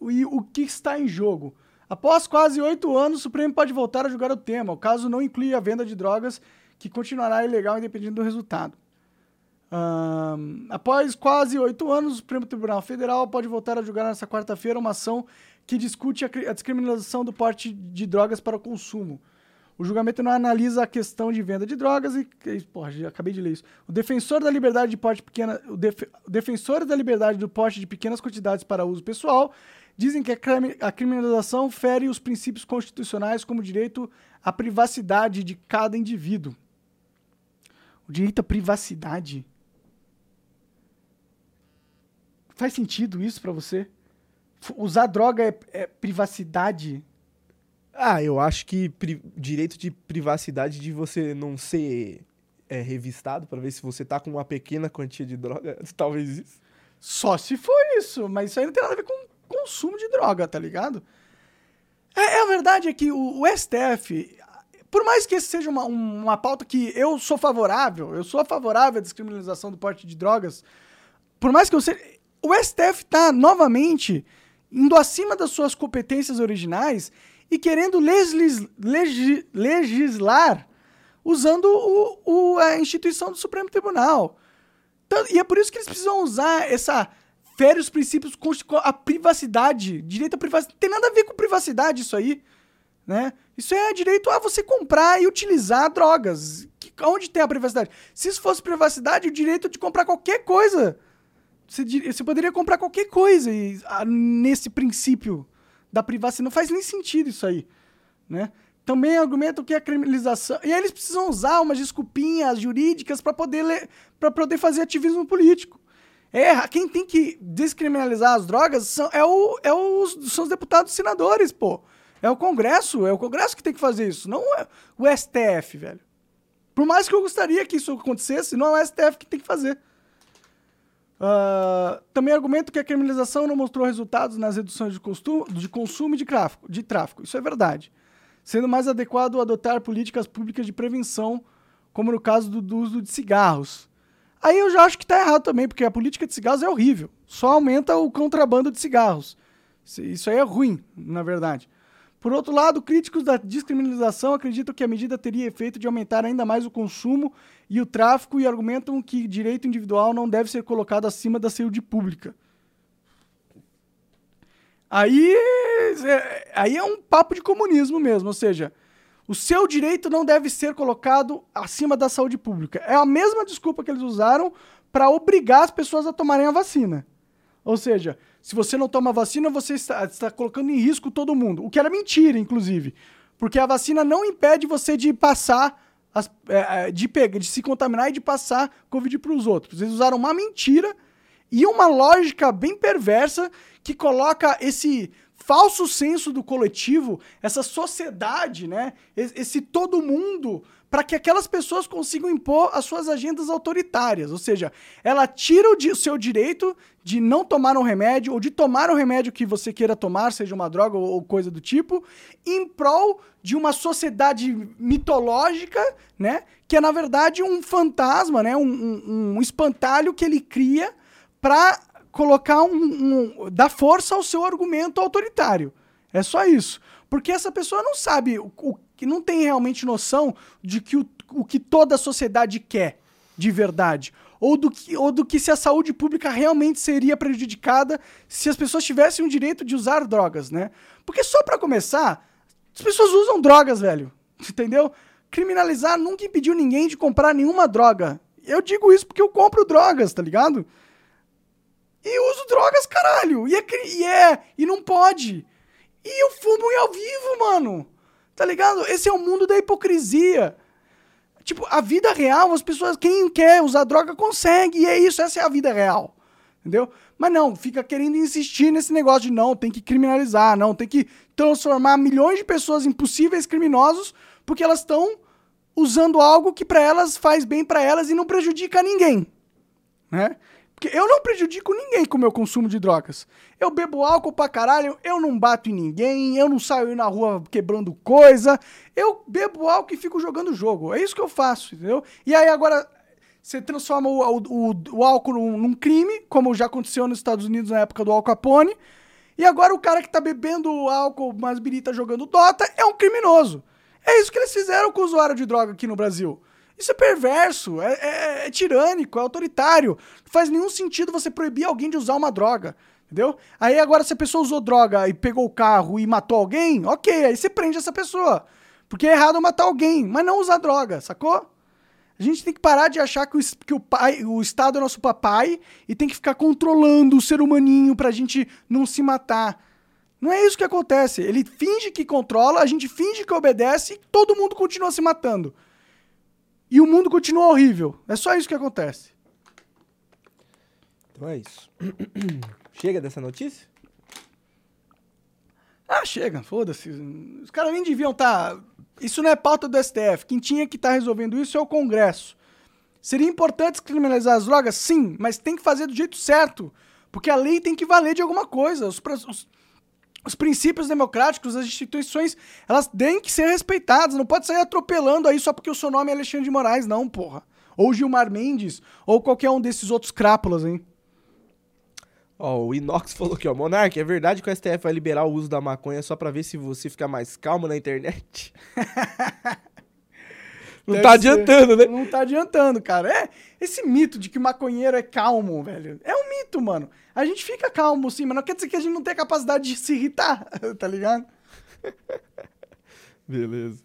e o que está em jogo. Após quase oito anos, o Supremo pode voltar a julgar o tema. O caso não inclui a venda de drogas, que continuará ilegal independente do resultado. Um, após quase oito anos, o Supremo Tribunal Federal pode voltar a julgar nesta quarta-feira uma ação que discute a, a descriminalização do porte de drogas para o consumo. O julgamento não analisa a questão de venda de drogas e. Porra, já acabei de ler isso. O defensor da liberdade de porte pequena. O, def, o defensor da liberdade do porte de pequenas quantidades para uso pessoal dizem que a, criminalização fere os princípios constitucionais como o direito à privacidade de cada indivíduo. O direito à privacidade? Faz sentido isso para você? Usar droga é, é, privacidade? Ah, eu acho que direito de privacidade de você não ser é, revistado para ver se você tá com uma pequena quantia de droga, talvez isso. Só se for isso, mas isso aí não tem nada a ver com consumo de droga, tá ligado? É, é a verdade é que o, o, STF, por mais que esse seja uma, uma pauta que eu sou favorável, eu sou favorável à descriminalização do porte de drogas, por mais que eu seja o STF está novamente indo acima das suas competências originais e querendo legis, legis, legislar usando o, o, a instituição do Supremo Tribunal. Então, e é por isso que eles precisam usar essa fere os princípios a privacidade, direito à privacidade. Não tem nada a ver com privacidade isso aí, né? Isso é direito a você comprar e utilizar drogas. Que, onde tem a privacidade? Se isso fosse privacidade, o direito de comprar qualquer coisa Você, você poderia comprar qualquer coisa e, ah, nesse princípio da privacidade. Não faz nem sentido isso aí, né? Também argumentam que a criminalização... E aí eles precisam usar umas desculpinhas jurídicas para poder, poder fazer ativismo político. É, quem tem que descriminalizar as drogas são, é o, é os, são os deputados e senadores, pô. É o Congresso, é o Congresso que tem que fazer isso, não é o STF, velho. Por mais que eu gostaria que isso acontecesse, não é o STF que tem que fazer. Ah, também argumento que a criminalização não mostrou resultados nas reduções de, de consumo e de tráfico, de tráfico. Isso é verdade. Sendo mais adequado adotar políticas públicas de prevenção, como no caso do, do uso de cigarros. Aí eu já acho que tá errado também, porque a política de cigarros é horrível. Só aumenta o contrabando de cigarros. Isso- Isso aí é ruim, na verdade. Por outro lado, críticos da descriminalização acreditam que a medida teria efeito de aumentar ainda mais o consumo e o tráfico e argumentam que direito individual não deve ser colocado acima da saúde pública. Aí, é- aí é um papo de comunismo mesmo, ou seja, o seu direito não deve ser colocado acima da saúde pública. É a mesma desculpa que eles usaram para obrigar as pessoas a tomarem a vacina. Ou seja, se você não toma vacina, você está, está colocando em risco todo mundo. O que era mentira, inclusive. Porque a vacina não impede você de passar, as- é, é, de, pegar, de se contaminar e de passar Covid para os outros. Eles usaram uma mentira e uma lógica bem perversa que coloca esse falso senso do coletivo, essa sociedade, né? Esse todo mundo, para que aquelas pessoas consigam impor as suas agendas autoritárias. Ou seja, ela tira o, seu direito de não tomar um remédio ou de tomar um remédio que você queira tomar, seja uma droga ou, ou coisa do tipo, em prol de uma sociedade mitológica, né? Que é, na verdade, um fantasma, né? Um, um- um espantalho que ele cria para colocar um, um- dar força ao seu argumento autoritário. É só isso. Porque essa pessoa não sabe, o, que não tem realmente noção de que o, o que toda a sociedade quer de verdade. Ou do, que, ou do que se a saúde pública realmente seria prejudicada se as pessoas tivessem o direito de usar drogas, né? Porque só para começar, as pessoas usam drogas, velho. Entendeu? Criminalizar nunca impediu ninguém de comprar nenhuma droga. Eu digo isso porque eu compro drogas, tá ligado? E uso drogas, caralho. E é, e é. E não pode. E eu fumo ao vivo, mano. Tá ligado? Esse é o mundo da hipocrisia. Tipo, a vida real, as pessoas, quem quer usar droga consegue. E é isso, essa é a vida real. Entendeu? Mas não, fica querendo insistir nesse negócio de não, tem que criminalizar, não, tem que transformar milhões de pessoas em possíveis criminosos porque elas estão usando algo que pra elas faz bem pra elas e não prejudica ninguém né? Porque eu não prejudico ninguém com o meu consumo de drogas. Eu bebo álcool pra caralho, eu não bato em ninguém, eu não saio na rua quebrando coisa. Eu bebo álcool e fico jogando jogo. É isso que eu faço, entendeu? E aí agora você transforma o, o, o- o álcool num, num crime, como já aconteceu nos Estados Unidos na época do Al Capone. E agora o cara que tá bebendo álcool, mas birita jogando Dota, é um criminoso. É isso que eles fizeram com o usuário de droga aqui no Brasil. Isso é perverso, é, é- é tirânico, é autoritário. Não faz nenhum sentido você proibir alguém de usar uma droga. Entendeu? Aí agora, se a pessoa usou droga e pegou o carro e matou alguém, ok, aí você prende essa pessoa. Porque é errado matar alguém, mas não usar droga, sacou? A gente tem que parar de achar que o, que o pai, o Estado é nosso papai e tem que ficar controlando o ser humaninho pra gente não se matar. Não é isso que acontece. Ele finge que controla, a gente finge que obedece e todo mundo continua se matando. E o mundo continua horrível. É só isso que acontece. Então é isso. Chega dessa notícia? Ah, chega, foda-se. Os caras nem deviam estar. Isso não é pauta do STF. Quem tinha que estar resolvendo isso é o Congresso. Seria importante criminalizar as drogas? Sim, mas tem que fazer do jeito certo. Porque a lei tem que valer de alguma coisa. Os, os- os princípios democráticos, as instituições, elas têm que ser respeitadas. Não pode sair atropelando aí só porque o seu nome é Alexandre de Moraes, não, porra. Ou Gilmar Mendes, ou qualquer um desses outros crápulas, hein? Ó, o Inox falou aqui, ó. Monark, é verdade que o STF vai liberar o uso da maconha só pra ver se você fica mais calmo na internet? Não Deve tá ser. adiantando, né? Não tá adiantando, cara. É, esse mito de que maconheiro é calmo, velho. É um mito, mano. A gente fica calmo, sim, mas não quer dizer que a gente não tem a capacidade de se irritar, tá ligado? Beleza.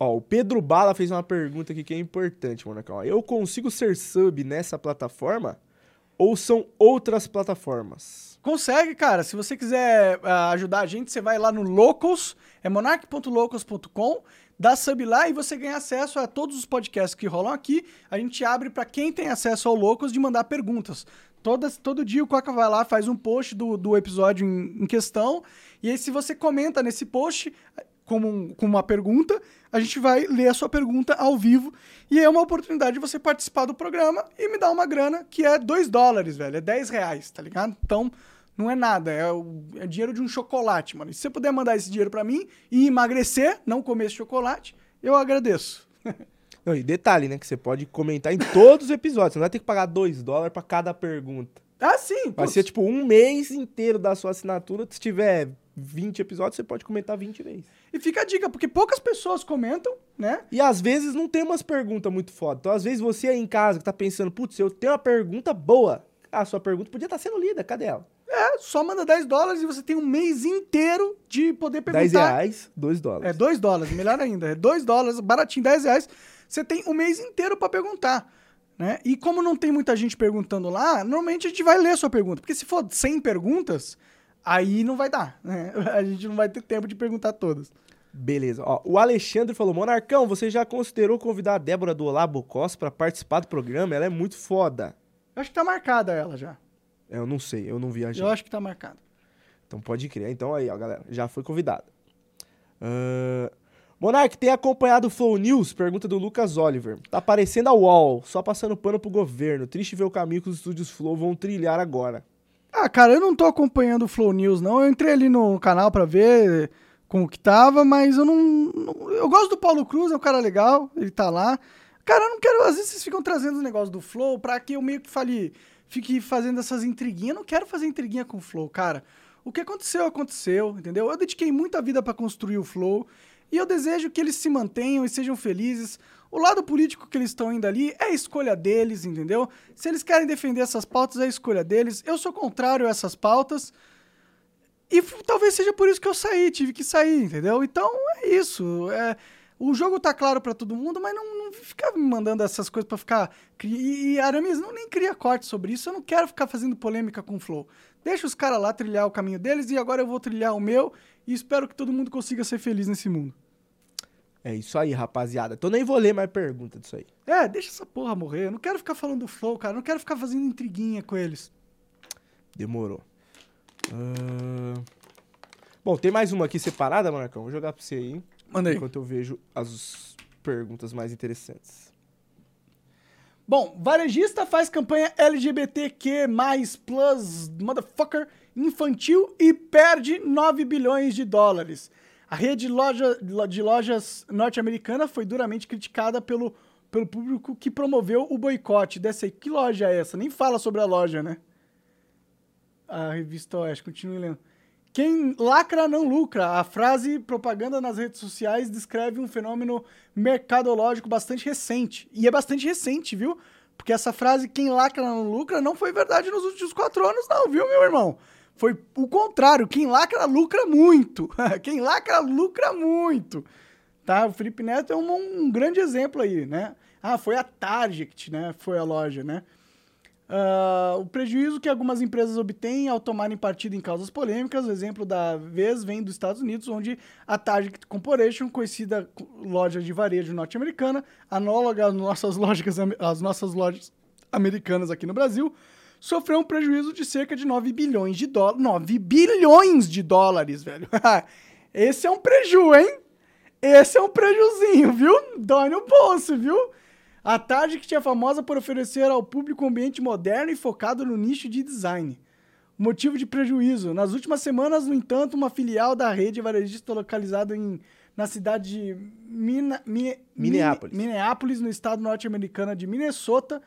Ó, o Pedro Bala fez uma pergunta aqui que é importante, Monacão. Eu consigo ser sub nessa plataforma? Ou são outras plataformas? Consegue, cara. Se você quiser ah, ajudar a gente, você vai lá no Locals, é monarch.locals.com, dá sub lá e você ganha acesso a todos os podcasts que rolam aqui. A gente abre para quem tem acesso ao Locals de mandar perguntas. Todas, todo dia o Coca vai lá, faz um post do, do episódio em, em questão, e aí se você comenta nesse post, como, um- como uma pergunta, a gente vai ler a sua pergunta ao vivo. E é uma oportunidade de você participar do programa e me dar uma grana que é 2 dólares, velho. É 10 reais, tá ligado? Então, não é nada. É, o, é dinheiro de um chocolate, mano. E se você puder mandar esse dinheiro pra mim e emagrecer, não comer esse chocolate, eu agradeço. Não, e detalhe, né? Que você pode comentar em todos os episódios. Você não vai ter que pagar 2 dólares pra cada pergunta. Ah, sim. Vai putz. ser tipo um mês inteiro da sua assinatura. Se tiver 20 episódios, você pode comentar 20 vezes. E fica a dica, porque poucas pessoas comentam, né? E às vezes não tem umas perguntas muito foda. Então, às vezes você aí em casa que tá pensando, putz, eu tenho uma pergunta boa. A sua pergunta podia estar sendo lida, cadê ela? É, só manda 10 dólares e você tem um mês inteiro de poder perguntar. 10 reais, 2 dólares. É 2 dólares, melhor ainda. É 2 dólares, baratinho, 10 reais. Você tem o mês inteiro pra perguntar. Né? E como não tem muita gente perguntando lá, normalmente a gente vai ler a sua pergunta. Porque se for 100 perguntas, aí não vai dar. Né? A gente não vai ter tempo de perguntar todas. Beleza. Ó, o Alexandre falou: Monarcão, você já considerou convidar a Débora do Olá Bocós pra participar do programa? Ela é muito foda. Eu acho que tá marcada ela já. É, Eu não sei, eu não viajei. Eu acho que tá marcada. Então pode crer. Então aí, ó, galera, já foi convidada. Ahn, Monark, tem acompanhado o Flow News? Pergunta do Lucas Oliver. Tá parecendo a UOL, só passando pano pro governo. Triste ver o caminho que os estúdios Flow vão trilhar agora. Ah, cara, eu não tô acompanhando o Flow News, não. Eu entrei ali no canal pra ver como que tava, mas eu não, não- Eu gosto do Paulo Cruz, é um cara legal, ele tá lá. Cara, eu não quero. Às vezes vocês ficam trazendo os negócios do Flow pra que eu meio que fale. Fique fazendo essas intriguinhas. Eu não quero fazer intriguinha com o Flow, cara. O que aconteceu, aconteceu, entendeu? Eu dediquei muita vida pra construir o Flow. E eu desejo que eles se mantenham e sejam felizes. O lado político que eles estão indo ali é a escolha deles, entendeu? Se eles querem defender essas pautas, é a escolha deles. Eu sou contrário a essas pautas. E talvez seja por isso que eu saí, tive que sair, entendeu? Então é isso. É, o jogo tá claro pra todo mundo, mas não, não fica me mandando essas coisas pra ficar. E, e Aramis, não nem cria corte sobre isso. Eu não quero ficar fazendo polêmica com o Flow. Deixa os caras lá trilhar o caminho deles e agora eu vou trilhar o meu. E espero que todo mundo consiga ser feliz nesse mundo. É isso aí, rapaziada. Então nem vou ler mais pergunta disso aí. É, deixa essa porra morrer. Eu não quero ficar falando do Flow, cara. Eu não quero ficar fazendo intriguinha com eles. Demorou. Ahn, Bom, tem mais uma aqui separada, Monarcão. Vou jogar pra você aí. Manda aí. Enquanto eu vejo as perguntas mais interessantes. Bom, varejista faz campanha LGBTQ+, plus, motherfucker, infantil e perde 9 bilhões de dólares. A rede loja, de lojas norte-americana foi duramente criticada pelo, pelo público que promoveu o boicote. Dessa aí, que loja é essa? Nem fala sobre a loja, né? A revista Oeste, continue lendo. Quem lacra não lucra. A frase propaganda nas redes sociais descreve um fenômeno mercadológico bastante recente. E é bastante recente, viu? Porque essa frase, quem lacra não lucra, não foi verdade nos últimos quatro anos, não, viu, meu irmão? Foi o contrário. Quem lacra lucra muito. quem lacra lucra muito. Tá? O Felipe Neto é um, um grande exemplo aí, né? Ah, foi a Target, né? Foi a loja, né? Ah, o prejuízo que algumas empresas obtêm ao tomarem partido em causas polêmicas, o exemplo da vez vem dos Estados Unidos, onde a Target Corporation, conhecida co- loja de varejo norte-americana, análoga às nossas, am- às nossas lojas americanas aqui no Brasil, sofreu um prejuízo de cerca de 9 bilhões de dólares. 9 bilhões de dólares, velho. Esse é um preju, hein? Esse é um prejuzinho, viu? Dói no bolso, viu? A Target é famosa por oferecer ao público um ambiente moderno e focado no nicho de design. Motivo de prejuízo. Nas últimas semanas, no entanto, uma filial da rede varejista localizada em, na cidade de Mina- Mi- Minneapolis. Minneapolis, no estado norte-americano de Minnesota,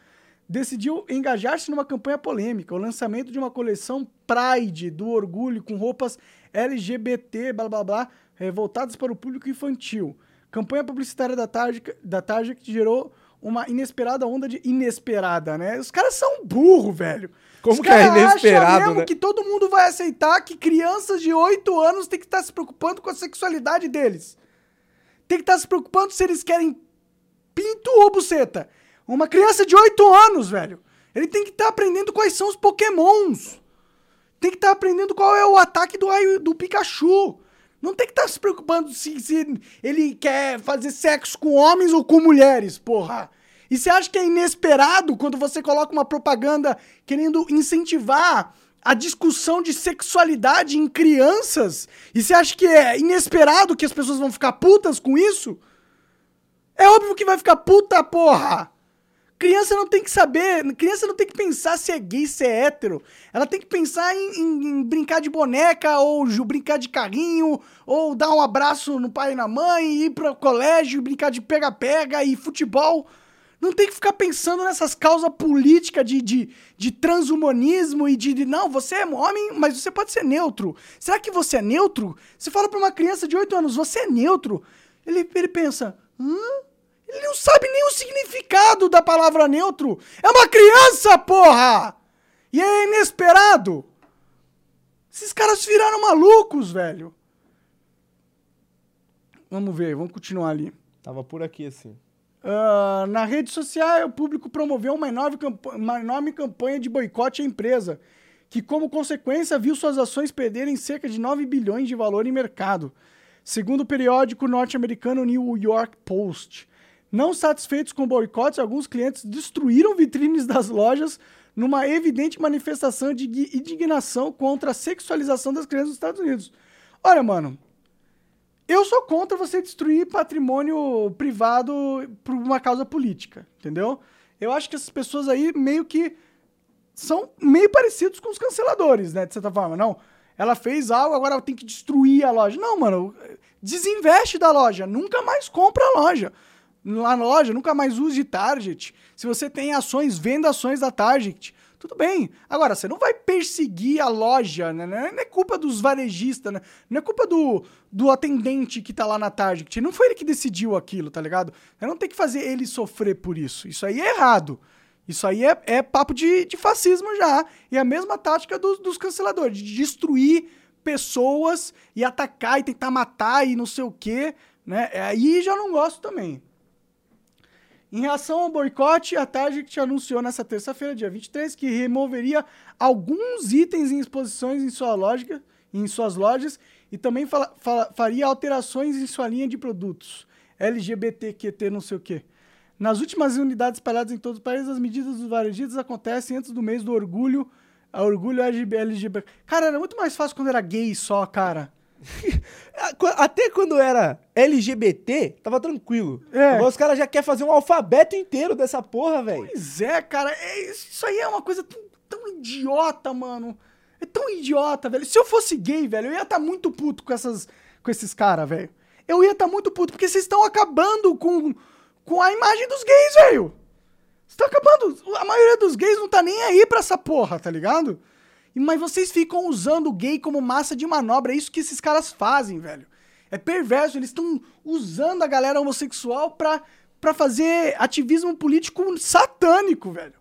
decidiu engajar-se numa campanha polêmica, o lançamento de uma coleção Pride do orgulho com roupas LGBT, blá blá blá, eh, voltadas para o público infantil. Campanha publicitária da Target, da Target que gerou uma inesperada onda de inesperada, né? Os caras são burro, velho. Como Os que é inesperado, mesmo né? que todo mundo vai aceitar que crianças de 8 anos têm que estar se preocupando com a sexualidade deles. tem que estar se preocupando se eles querem pinto ou buceta. Uma criança de 8 anos, velho. Ele tem que estar aprendendo quais são os pokémons. Tem que estar aprendendo qual é o ataque do, do Pikachu. Não tem que estar se preocupando se, se ele quer fazer sexo com homens ou com mulheres, porra. E você acha que é inesperado quando você coloca uma propaganda querendo incentivar a discussão de sexualidade em crianças? E você acha que é inesperado que as pessoas vão ficar putas com isso? É óbvio que vai ficar puta, porra! Criança não tem que saber, criança não tem que pensar se é gay, se é hétero. Ela tem que pensar em, em- em brincar de boneca, ou brincar de carrinho, ou dar um abraço no pai e na mãe, ir pro colégio, brincar de pega-pega e futebol. Não tem que ficar pensando nessas causas políticas de, de, de transhumanismo e de, de, não, você é homem, mas você pode ser neutro. Será que você é neutro? Você fala pra uma criança de 8 anos, você é neutro? Ele, ele pensa, hã? Ele não sabe nem o significado da palavra neutro. É uma criança, porra! E é inesperado. Esses caras viraram malucos, velho. Vamos ver, vamos continuar ali. Tava por aqui, assim. Ah, na rede social, o público promoveu uma enorme, uma enorme campanha de boicote à empresa, que, como consequência, viu suas ações perderem cerca de 9 bilhões de valor em mercado, segundo o periódico norte-americano New York Post. Não satisfeitos com boicotes, alguns clientes destruíram vitrines das lojas numa evidente manifestação de indignação contra a sexualização das crianças nos Estados Unidos. Olha, mano, eu sou contra você destruir patrimônio privado por uma causa política, entendeu? Eu acho que essas pessoas aí meio que são meio parecidos com os canceladores, né? De certa forma, não. Ela fez algo, agora tem que destruir a loja. Não, mano, desinveste da loja, nunca mais compra a loja. Na loja, nunca mais use Target. Se você tem ações, venda ações da Target. Tudo bem. Agora, você não vai perseguir a loja, né? Não é não é culpa dos varejistas, né? Não é culpa do, do atendente que tá lá na Target. Não foi ele que decidiu aquilo, tá ligado? Eu não tem que fazer ele sofrer por isso. Isso aí é errado. Isso aí é, é papo de, de fascismo já. E a mesma tática dos, dos canceladores, de destruir pessoas e atacar e tentar matar e não sei o quê, né? Aí já não gosto também. Em reação ao boicote, a Target anunciou nessa terça-feira, dia 23, que removeria alguns itens em exposições em, sua loja, em suas lojas e também fala- fala- faria alterações em sua linha de produtos. LGBTQT não sei o quê. Nas últimas unidades espalhadas em todo o país, as medidas dos varejistas acontecem antes do mês do orgulho, a orgulho LGBT. Cara, era muito mais fácil quando era gay só, cara. Até quando era LGBT, tava tranquilo. É. Agora os caras já querem fazer um alfabeto inteiro dessa porra, velho. Pois é, cara. é- isso aí é uma coisa tão, tão idiota, mano. É tão idiota, velho. Se eu fosse gay, velho, eu ia estar muito puto com, essas, com esses caras, velho. Eu ia estar muito puto, porque vocês estão acabando com, com a imagem dos gays, velho. Vocês estão acabando. A maioria dos gays não tá nem aí pra essa porra, tá ligado? Mas vocês ficam usando o gay como massa de manobra. É isso que esses caras fazem, velho. É perverso. Eles estão usando a galera homossexual pra, pra fazer ativismo político satânico, velho.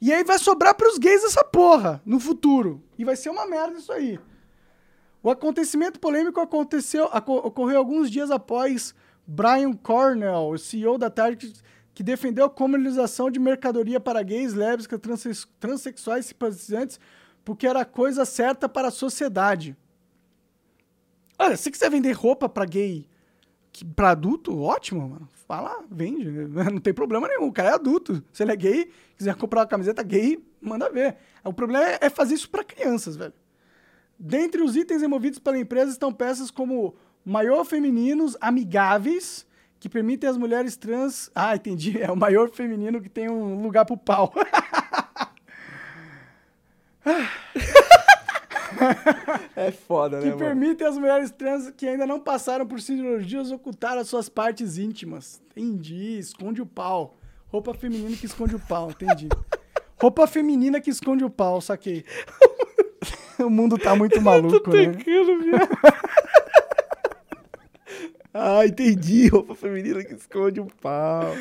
E aí vai sobrar pros gays essa porra no futuro. E vai ser uma merda isso aí. O acontecimento polêmico aconteceu, aco- ocorreu alguns dias após Brian Cornell, o CEO da Target, que defendeu a comercialização de mercadoria para gays, lésbicas, transex- transexuais e simpatizantes, porque era a coisa certa para a sociedade. Olha, se quiser vender roupa para gay, pra adulto, ótimo, mano. Lá, vende. Não tem problema nenhum. O cara é adulto. Se ele é gay, quiser comprar uma camiseta gay, manda ver. O problema é- é fazer isso para crianças, velho. Dentre os itens removidos pela empresa estão peças como maior femininos amigáveis, que permitem às mulheres trans. Ah, entendi. É o maior feminino que tem um lugar pro pau. É foda, que né, mano? permitem às mulheres trans que ainda não passaram por cirurgias ocultar as suas partes íntimas. Entendi. Esconde o pau. Roupa feminina que esconde o pau. Entendi. Roupa feminina que esconde o pau. Saquei. o mundo tá muito maluco, né? Ah, entendi. Roupa feminina que esconde um pau.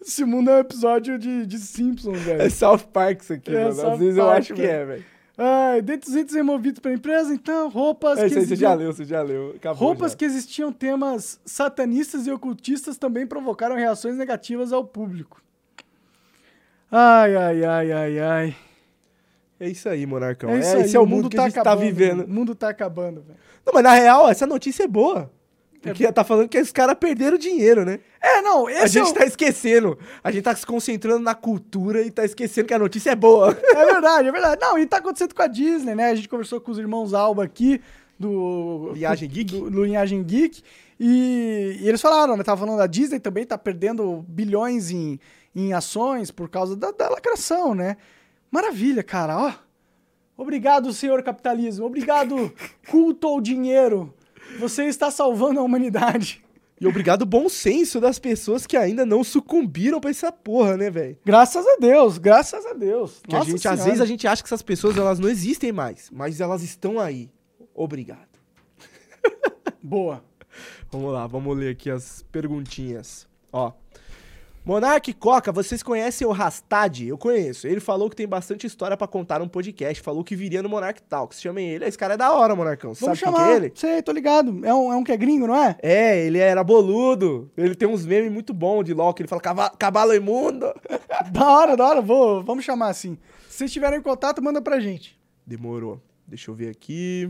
Esse mundo é um episódio de, de Simpsons, velho. É South Park isso aqui, É, mano. Às vezes eu Park, acho que é, velho. Ai, itens removidos pela empresa, então, roupas É, que isso aí você já leu, você já leu. Acabou Roupas já. que existiam temas satanistas e ocultistas também provocaram reações negativas ao público. Ai, ai, ai, ai, ai. É isso aí, Monarcão. É É, isso aí, esse é o mundo, que a gente tá acabando, vivendo. mano. O mundo tá acabando, velho. Não, mas na real, essa notícia é boa. Porque tá falando que os caras perderam dinheiro, né? É, não, A esse gente é, o- tá esquecendo. A gente tá se concentrando na cultura e tá esquecendo que a notícia é boa. é verdade, é verdade. Não, e tá acontecendo com a Disney, né? A gente conversou com os irmãos Alba aqui, do... Linhagem Geek? Do, do Linhagem Geek, e, e eles falaram, né? Tava falando da Disney também tá perdendo bilhões em, em ações por causa da, da lacração, né? Maravilha, cara, ó. Obrigado, senhor capitalismo. Obrigado, culto ao dinheiro. Você está salvando a humanidade. E obrigado bom senso das pessoas que ainda não sucumbiram pra essa porra, né, velho? Graças a Deus, graças a Deus. Que a gente, às vezes a gente acha que essas pessoas elas não existem mais, mas elas estão aí. Obrigado. Boa. Vamos lá, vamos ler aqui as perguntinhas. Ó. Monark Coca, vocês conhecem o Rastad? Eu conheço. Ele falou que tem bastante história pra contar num podcast. Falou que viria no Monark Talks. Chamem ele. Esse cara é da hora, Monarcão. Você Vamos sabe chamar. que é ele? Sei, tô ligado. É um, é um que é gringo, não é? É, ele era boludo. Ele tem uns memes muito bons de LOL, que ele fala "Cava- cavalo imundo. Da hora, da hora. Vou, vamos chamar assim. Se vocês tiverem contato, manda pra gente. Demorou. Deixa eu ver aqui.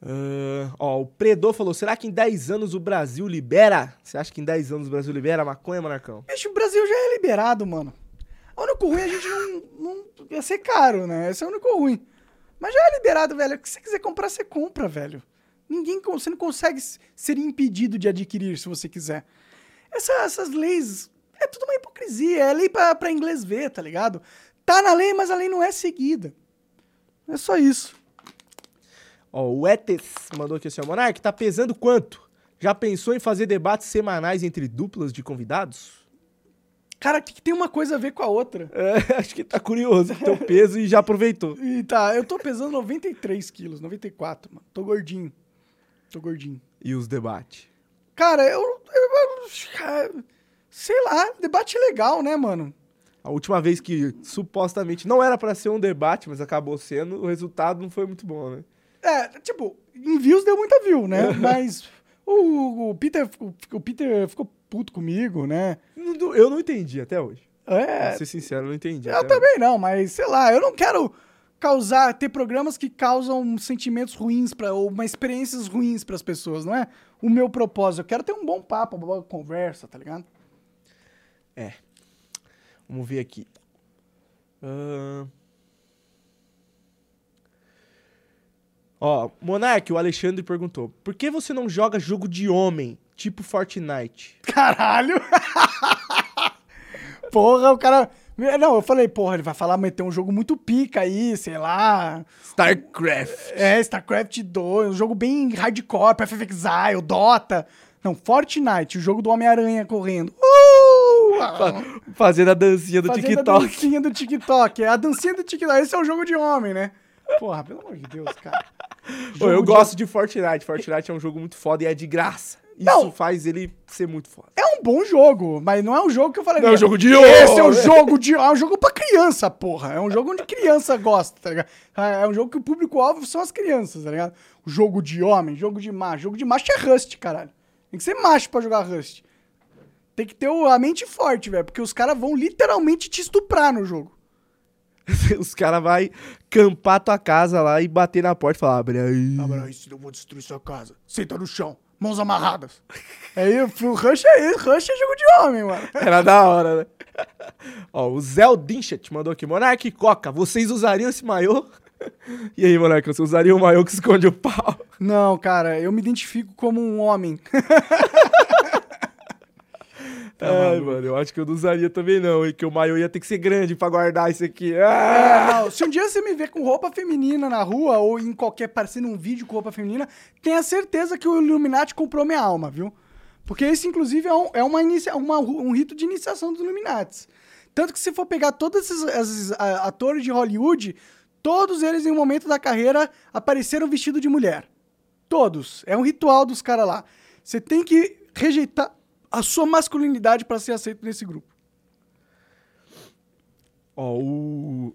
Ah, ó, o Predor falou: será que em 10 anos o Brasil libera? Você acha que em 10 anos o Brasil libera maconha, Monarcão? Bicho, o Brasil já é liberado, mano. O único ruim é a gente não, não. Ia ser caro, né? Esse é o único ruim. Mas já é liberado, velho. O que você quiser comprar, você compra, velho. Ninguém. Você não consegue ser impedido de adquirir se você quiser. Essa- essas leis. É tudo uma hipocrisia. É lei pra, pra inglês ver, tá ligado? Tá na lei, mas a lei não é seguida. É só isso. Ó, o Etes mandou aqui assim: ó, Monark, tá pesando quanto? Já pensou em fazer debates semanais entre duplas de convidados? Cara, que, que tem uma coisa a ver com a outra. É, acho que tá curioso teu peso e já aproveitou. E tá, eu tô pesando 93 quilos, 94, mano. Tô gordinho. Tô gordinho. E os debates? Cara, eu, eu- eu- Sei lá, debate legal, né, mano? A última vez que supostamente não era pra ser um debate, mas acabou sendo, o resultado não foi muito bom, né? É, tipo, em views deu muita view, né? Mas o, o Peter, o, o Peter ficou puto comigo, né? Eu não entendi até hoje. É, Pra ser sincero, eu não entendi. eu até hoje. também não, mas sei lá, eu não quero causar, ter programas que causam sentimentos ruins para ou uma experiências ruins para as pessoas, não é? O meu propósito, eu quero ter um bom papo, uma boa conversa, tá ligado? Vamos ver aqui. Ahn. Ó, Monark, o Alexandre perguntou: por que você não joga jogo de homem, tipo Fortnite? Caralho! porra, o cara. Não, eu falei, porra, ele vai falar, mas tem um jogo muito pica aí, sei lá. StarCraft. É, StarCraft 2, um jogo bem hardcore, Path of Exile, Dota. Não, Fortnite, o jogo do Homem-Aranha correndo. Uh! Fazendo a dancinha do Fazendo TikTok. a dancinha do TikTok. É a dancinha do TikTok. Esse é o jogo de homem, né? Porra, pelo amor de Deus, cara. Ô, eu de- gosto de Fortnite. Fortnite é um jogo muito foda e é de graça. Isso Não. faz ele ser muito foda. É um bom jogo, mas não é um jogo que eu falei. Não é um jogo de Esse é um jogo de. É um jogo pra criança, porra. É um jogo onde criança gosta, tá ligado? É um jogo que o público-alvo são as crianças, tá ligado? O jogo de homem, jogo de macho. Jogo de macho é Rust, caralho. Tem que ser macho pra jogar Rust. Tem que ter a mente forte, velho. Porque os caras vão literalmente te estuprar no jogo. Os caras vão campar tua casa lá e bater na porta e falar: abre aí. Abra aí, senão eu vou destruir sua casa. Senta no chão, mãos amarradas. Aí o o Rush é isso, Rush é jogo de homem, mano. Era da hora, né? Ó, o Zé Dinchet mandou aqui. Monark Coca, vocês usariam esse maiô? E aí, Monark, você usaria o maiô que esconde o pau? Não, cara, eu me identifico como um homem. Ai, mano, eu acho que eu não usaria também não, hein? Que o maiô ia ter que ser grande pra guardar isso aqui. É, Ah! não, se um dia você me ver com roupa feminina na rua ou em qualquer parecendo um vídeo com roupa feminina, tenha certeza que o Illuminati comprou minha alma, viu? Porque esse, inclusive, é, um, é uma inicia, uma- um rito de iniciação dos Illuminati. Tanto que se for pegar todos esses, esses, a- atores de Hollywood, todos eles, em um momento da carreira, apareceram vestidos de mulher. Todos. É um ritual dos caras lá. Você tem que rejeitar a sua masculinidade pra ser aceito nesse grupo. Ó, o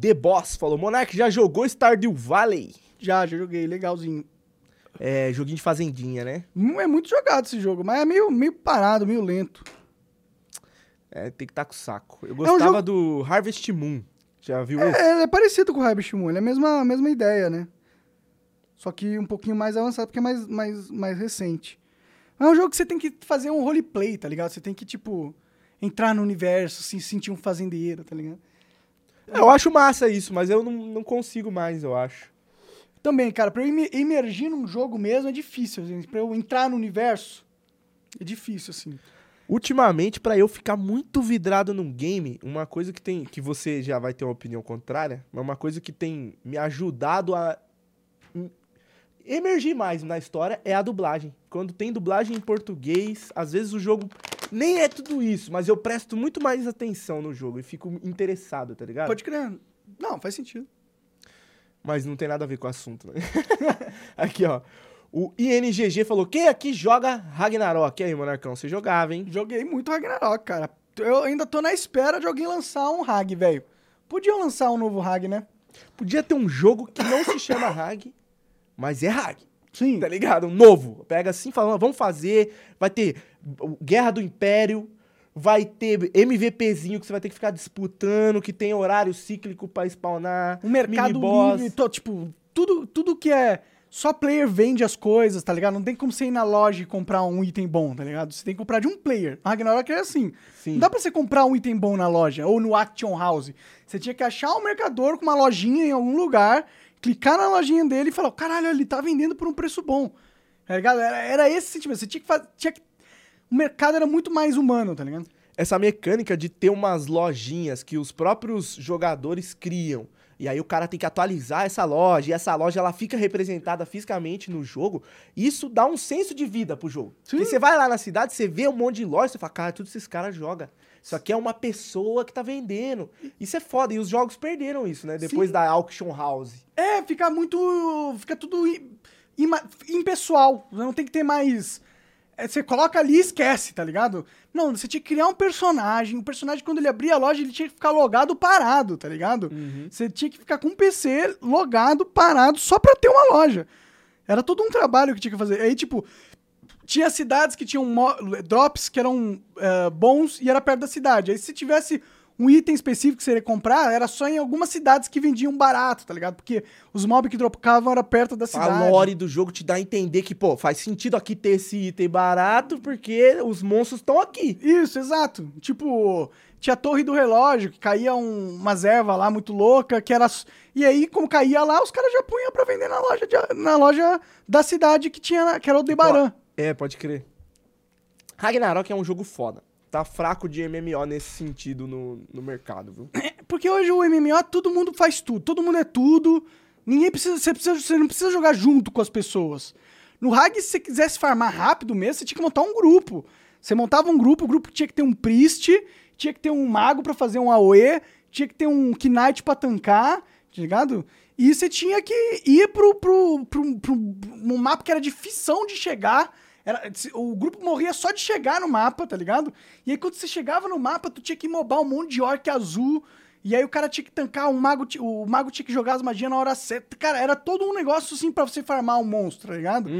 The Boss falou: Monark já jogou Stardew Valley? Já, já joguei, legalzinho. É, joguinho de fazendinha, né? Hum, É muito jogado esse jogo, mas é meio, meio parado, meio lento. É, tem que estar com o saco. Eu gostava jogo- do Harvest Moon. Já viu esse? É, ele é parecido com o Harvest Moon, ele é a mesma, a mesma ideia, né? Só que um pouquinho mais avançado, porque é mais, mais, mais recente. É um jogo que você tem que fazer um roleplay, tá ligado? Você tem que, tipo, entrar no universo, se sentir um fazendeiro, tá ligado? Eu acho massa isso, mas eu não, não consigo mais, eu acho. Também, cara, pra eu emergir num jogo mesmo é difícil, assim, pra eu entrar no universo é difícil, assim. Ultimamente, pra eu ficar muito vidrado num game, uma coisa que tem. que você já vai ter uma opinião contrária, mas uma coisa que tem me ajudado a emergir mais na história é a dublagem. Quando tem dublagem em português, às vezes o jogo nem é tudo isso, mas eu presto muito mais atenção no jogo e fico interessado, tá ligado? Pode crer. Não, faz sentido. Mas não tem nada a ver com o assunto, né? aqui, ó. O INGG falou: quem aqui joga Ragnarok? E aí, Monarcão, você jogava, hein? Joguei muito Ragnarok, cara. Eu ainda tô na espera de alguém lançar um Rag, velho. Podiam lançar um novo Rag, né? Podia ter um jogo que não se chama Hag, mas é Hag. Sim. Tá ligado? Um novo. Pega assim, falando, vamos fazer. Vai ter Guerra do Império. Vai ter MVPzinho que você vai ter que ficar disputando, que tem horário cíclico pra spawnar. Um mercado livre, to- tipo, tudo, tudo que é só player vende as coisas, tá ligado? Não tem como você ir na loja e comprar um item bom, tá ligado? Você tem que comprar de um player. A Ragnarok é assim. Sim. Não dá pra você comprar um item bom na loja ou no Action House. Você tinha que achar um mercador com uma lojinha em algum lugar, clicar na lojinha dele e falar: caralho, ele tá vendendo por um preço bom. Tá ligado? Era, era esse sentimento. Você tinha que fazer. Tinha que... O mercado era muito mais humano, tá ligado? essa mecânica de ter umas lojinhas que os próprios jogadores criam. E aí o cara tem que atualizar essa loja, e essa loja ela fica representada fisicamente no jogo. Isso dá um senso de vida pro jogo. Sim. Porque você vai lá na cidade, você vê um monte de loja, você fala, cara, tudo esses caras jogam. Isso aqui é uma pessoa que tá vendendo. Isso é foda. E os jogos perderam isso, né? Depois Sim. da Auction House. É, fica muito. Fica tudo impessoal. Não tem que ter mais. é, você coloca ali e esquece, tá ligado? Não, você tinha que criar um personagem. O personagem, quando ele abria a loja, ele tinha que ficar logado parado, tá ligado? Você tinha que ficar com um PC logado parado só pra ter uma loja. Era todo um trabalho que tinha que fazer. Aí, tipo, tinha cidades que tinham drops que eram eh, bons e era perto da cidade. Aí se tivesse um item específico que você ia comprar, era só em algumas cidades que vendiam barato, tá ligado? Porque os mobs que dropavam era perto da cidade. A lore do jogo te dá a entender que, pô, faz sentido aqui ter esse item barato, porque os monstros estão aqui. Isso, exato. Tipo, tinha a torre do relógio, que caía um, umas ervas lá muito louca, que era. E aí, como caía lá, os caras já punham pra vender na loja, de- na loja da cidade que tinha, que era o Debaran. É, pode crer. Ragnarok é um jogo foda. Tá fraco de MMO nesse sentido no, no mercado, viu? Porque hoje o MMO, todo mundo faz tudo, todo mundo é tudo. Ninguém precisa você, precisa. você não precisa jogar junto com as pessoas. No Hag, se você quisesse farmar rápido mesmo, você tinha que montar um grupo. Você montava um grupo, o grupo tinha que ter um priest, tinha que ter um mago pra fazer um AOE, tinha que ter um Knight pra tancar, tá ligado? E você tinha que ir pro, pro, pro, pro, um mapa que era difícil de chegar. Era, o grupo morria só de chegar no mapa, tá ligado? E aí quando você chegava no mapa, tu tinha que mobar um monte de orc azul. E aí o cara tinha que tancar, o mago, o mago tinha que jogar as magias na hora certa. Cara, era todo um negócio assim pra você farmar um monstro, tá ligado?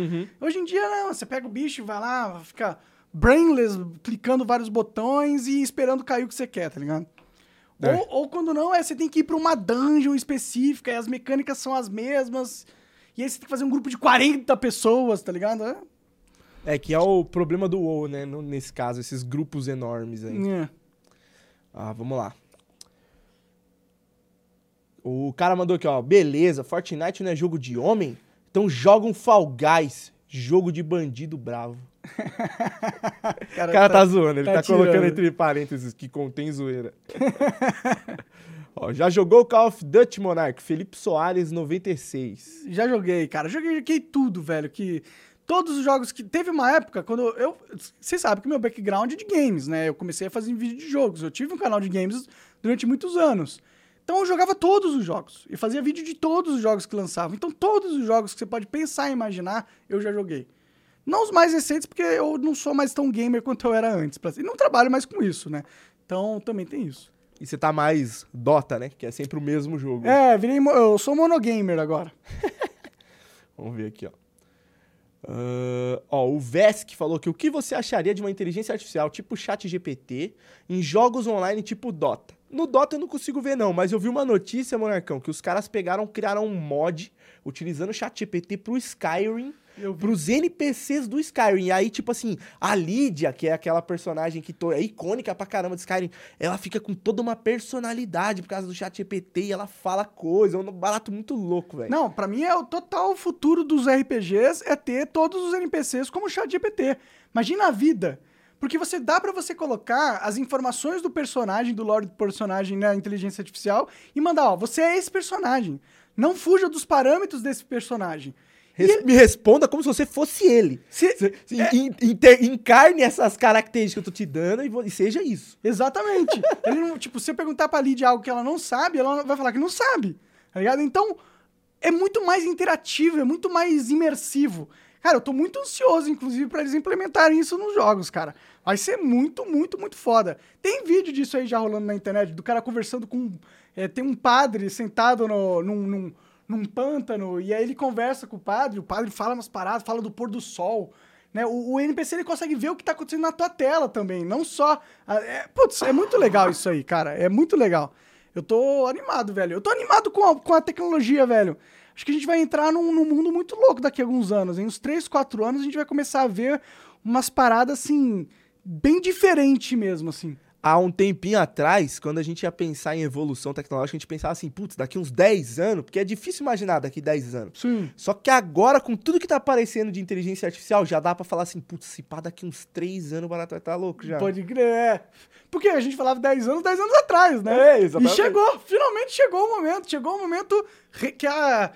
Hoje em dia não, você pega o bicho e vai lá, fica brainless, clicando vários botões e esperando cair o que você quer, tá ligado? É. Ou, ou quando não, é você tem que ir pra uma dungeon específica e as mecânicas são as mesmas. E aí você tem que fazer um grupo de 40 pessoas, tá ligado? É. É que é o problema do WoW, né? Nesse caso, esses grupos enormes aí. É. Ah, vamos lá. O cara mandou aqui, ó. Beleza, Fortnite não é jogo de homem? Então joga um Fall Guys, jogo de bandido bravo. O cara tá, zoando, ele tá tá, colocando entre parênteses que contém zoeira. ó, já jogou o Call of Duty Monarch? Felipe Soares, 96. Já joguei, cara. Joguei, joguei tudo, velho. Que todos os jogos que. Teve uma época quando eu. Vocês sabem que meu background é de games, né? Eu comecei a fazer vídeo de jogos. Eu tive um canal de games durante muitos anos. Então eu jogava todos os jogos. E fazia vídeo de todos os jogos que lançavam. Então todos os jogos que você pode pensar e imaginar, eu já joguei. Não os mais recentes, porque eu não sou mais tão gamer quanto eu era antes. E não trabalho mais com isso, né? Então também tem isso. E você tá mais Dota, né? Que é sempre o mesmo jogo. É, virei, eu sou monogamer agora. Vamos ver aqui, ó. Ah, ó, o Vesk falou que o que você acharia de uma inteligência artificial tipo chat GPT em jogos online tipo Dota? No Dota eu não consigo ver não, mas eu vi uma notícia, Monarcão, que os caras pegaram, criaram um mod utilizando o chat GPT pro Skyrim. Pros NPCs do Skyrim. E aí, tipo assim, a Lídia, que é aquela personagem que to- é icônica pra caramba de Skyrim, ela fica com toda uma personalidade por causa do chat GPT e ela fala coisa, é um barato muito louco, velho. Não, pra mim é o total futuro dos RPGs é ter todos os NPCs como chat GPT. Imagina a vida. Porque você dá pra você colocar as informações do personagem, do lore do personagem na inteligência artificial e mandar, ó, você é esse personagem. Não fuja dos parâmetros desse personagem. Res- Me responda como se você fosse ele. Se- in- inter- encarne essas características que eu tô te dando e, e seja isso. Exatamente. Ele não, tipo, se você perguntar pra Lid algo que ela não sabe, ela vai falar que não sabe. Tá ligado? Então, é muito mais interativo, é muito mais imersivo. Cara, eu tô muito ansioso, inclusive, pra eles implementarem isso nos jogos, cara. Vai ser muito, muito, muito foda. Tem vídeo disso aí já rolando na internet, do cara conversando com. é, tem um padre sentado no, num, num, num pântano, e aí ele conversa com o padre, o padre fala umas paradas, fala do pôr do sol. Né? O, o NPC ele consegue ver o que tá acontecendo na tua tela também, não só. É, putz, é muito legal isso aí, cara. É muito legal. Eu tô animado, velho. Eu tô animado com a, com a tecnologia, velho. Acho que a gente vai entrar num, num mundo muito louco daqui a alguns anos. Em uns 3, 4 anos, a gente vai começar a ver umas paradas, assim, bem diferente mesmo, assim. Há um tempinho atrás, quando a gente ia pensar em evolução tecnológica, a gente pensava assim, putz, daqui uns 10 anos, porque é difícil imaginar daqui 10 anos. Sim. Só que agora, com tudo que tá aparecendo de inteligência artificial, já dá pra falar assim, putz, se pá, daqui uns 3 anos o barato vai tá louco já. Pode crer. é. Porque a gente falava 10 anos, 10 anos atrás, né? É, E exatamente. chegou, finalmente chegou o momento. Chegou o momento que a.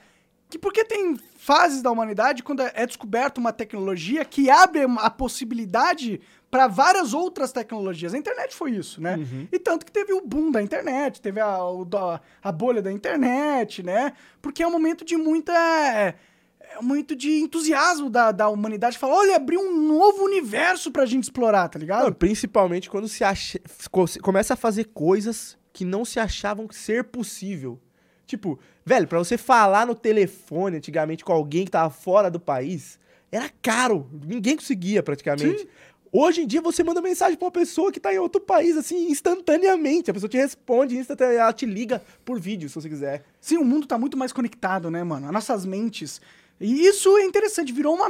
Que porque tem fases da humanidade quando é descoberta uma tecnologia que abre uma- a possibilidade para várias outras tecnologias. A internet foi isso, né? E tanto que teve o boom da internet, teve a, da- a bolha da internet, né? Porque é um momento de muita. É um momento de entusiasmo da, da humanidade. Fala, olha, abriu um novo universo pra gente explorar, tá ligado? Não, principalmente quando se acha, começa a fazer coisas que não se achavam ser possível. Tipo, velho, pra você falar no telefone antigamente com alguém que tava fora do país, era caro. Ninguém conseguia praticamente. Sim. Hoje em dia você manda mensagem pra uma pessoa que tá em outro país, assim, instantaneamente. A pessoa te responde instantaneamente, ela te liga por vídeo, se você quiser. Sim, o mundo tá muito mais conectado, né, mano? As nossas mentes. E isso é interessante, virou uma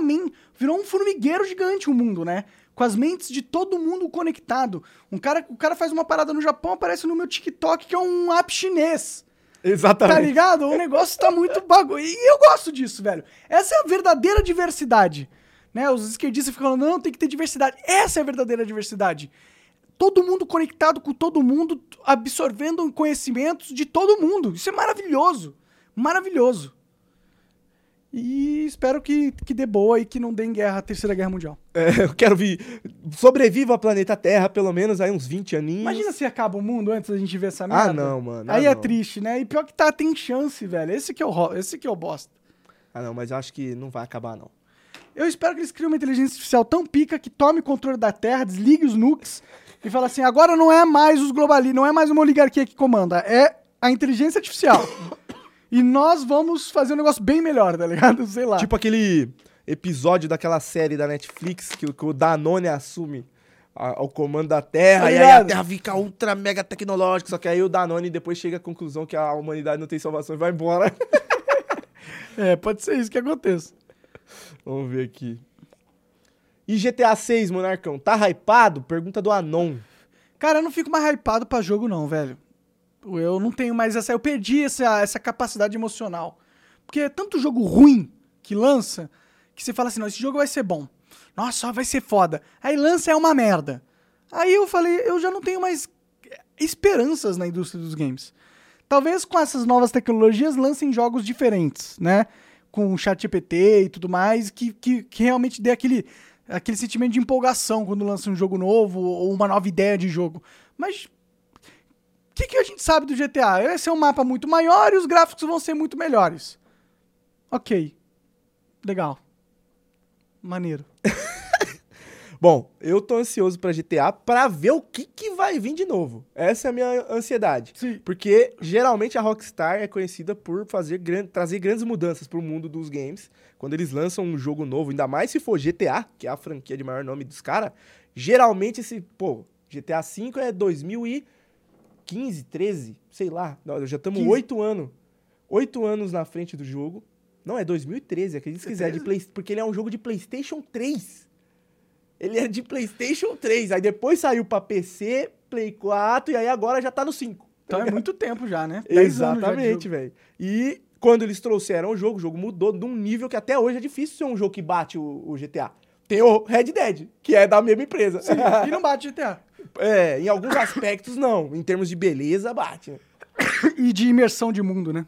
virou um formigueiro gigante o mundo, né? Com as mentes de todo mundo conectado. Um cara, o cara faz uma parada no Japão, aparece no meu TikTok, que é um app chinês. Tá Exatamente. ligado? O negócio tá muito bagulho. E eu gosto disso, velho. Essa é a verdadeira diversidade. Né? Os esquerdistas ficam falando, não, tem que ter diversidade. Essa é a verdadeira diversidade. Todo mundo conectado com todo mundo, absorvendo conhecimentos de todo mundo. Isso é maravilhoso. Maravilhoso. E espero que, que dê boa e que não dê em guerra, a terceira guerra mundial. É, eu quero vir. Sobreviva ao planeta Terra, pelo menos aí uns 20 aninhos. Imagina se acaba o mundo antes da gente ver essa merda. Ah, não, mano. Aí ah, é não. triste, né? E pior que tá, tem chance, velho. Esse que é o, ro- esse que é o bosta. Ah, não, mas eu acho que não vai acabar, não. Eu espero que eles criem uma inteligência artificial tão pica que tome o controle da Terra, desligue os nukes e fale assim: agora não é mais os globalistas, não é mais uma oligarquia que comanda, é a inteligência artificial. e nós vamos fazer um negócio bem melhor, tá ligado? Sei lá. Tipo aquele episódio daquela série da Netflix que, o- que o Danone assume o comando da Terra Tá e aí a? Terra fica ultra mega tecnológica, só que aí o Danone depois chega à conclusão que a humanidade não tem salvação e vai embora. É, pode ser isso que aconteça. Vamos ver aqui. E GTA 6, Monarcão, tá hypado? Pergunta do Anon. Cara, eu não fico mais hypado pra jogo, não, velho. Eu não tenho mais essa. Eu perdi essa, essa capacidade emocional. Porque é tanto jogo ruim que lança que você fala assim: não, esse jogo vai ser bom. Nossa, vai ser foda. Aí lança é uma merda. Aí eu falei: eu já não tenho mais esperanças na indústria dos games. Talvez com essas novas tecnologias lancem jogos diferentes, né? Com chat GPT e tudo mais, que, que, que realmente dê aquele, aquele sentimento de empolgação quando lança um jogo novo ou uma nova ideia de jogo. Mas o que, que a gente sabe do GTA? Vai ser um mapa muito maior e os gráficos vão ser muito melhores. Ok. Legal. Maneiro. Bom, eu tô ansioso pra GTA pra ver o que, que vai vir de novo. Essa é a minha ansiedade. Sim. Porque geralmente a Rockstar é conhecida por fazer gran- trazer grandes mudanças pro mundo dos games. Quando eles lançam um jogo novo, ainda mais se for GTA, que é a franquia de maior nome dos caras, geralmente esse, pô, GTA V é 2015, 13, sei lá. Nós já estamos 15. oito anos. Oito anos na frente do jogo. Não, é 2013, acredite se É quiser, de 13? Play, porque ele é um jogo de PlayStation 3. Ele é de PlayStation 3. Aí depois saiu pra PC, Play 4 e aí agora já tá no 5. Então é muito tempo já, né? Exatamente, velho. E quando eles trouxeram o jogo, o jogo mudou de um nível que até hoje é difícil ser um jogo que bate o, o GTA. Tem o Red Dead, que é da mesma empresa. E não bate GTA. é, em alguns aspectos não. Em termos de beleza, bate. E de imersão de mundo, né?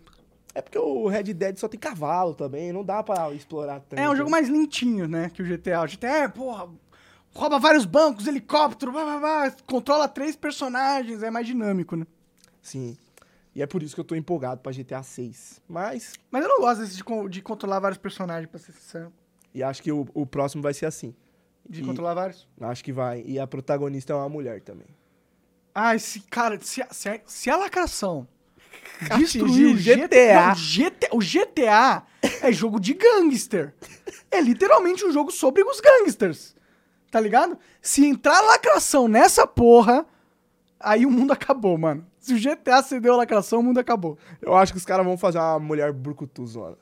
É porque o Red Dead só tem cavalo também, não dá pra explorar tanto. É um jogo mais lentinho, né? Que o GTA. O GTA é, porra, rouba vários bancos, helicóptero, blá, blá, blá, controla três personagens, é mais dinâmico, né? Sim. E é por isso que eu tô empolgado pra GTA 6. Mas, Mas eu não gosto desse de, con- de controlar vários personagens, pra ser sincero. e acho que o, o próximo vai ser assim. De E- controlar vários. Acho que vai. E a protagonista é uma mulher também. Ah, esse cara, se a, se a, se a lacração destruir o GTA. GTA. Não, GTA. O GTA é jogo de gangster. É literalmente um jogo sobre os gangsters. Tá ligado? Se entrar lacração nessa porra, aí o mundo acabou, mano. Se o GTA cedeu a lacração, o mundo acabou. Eu acho que os caras vão fazer uma mulher brucutuzona.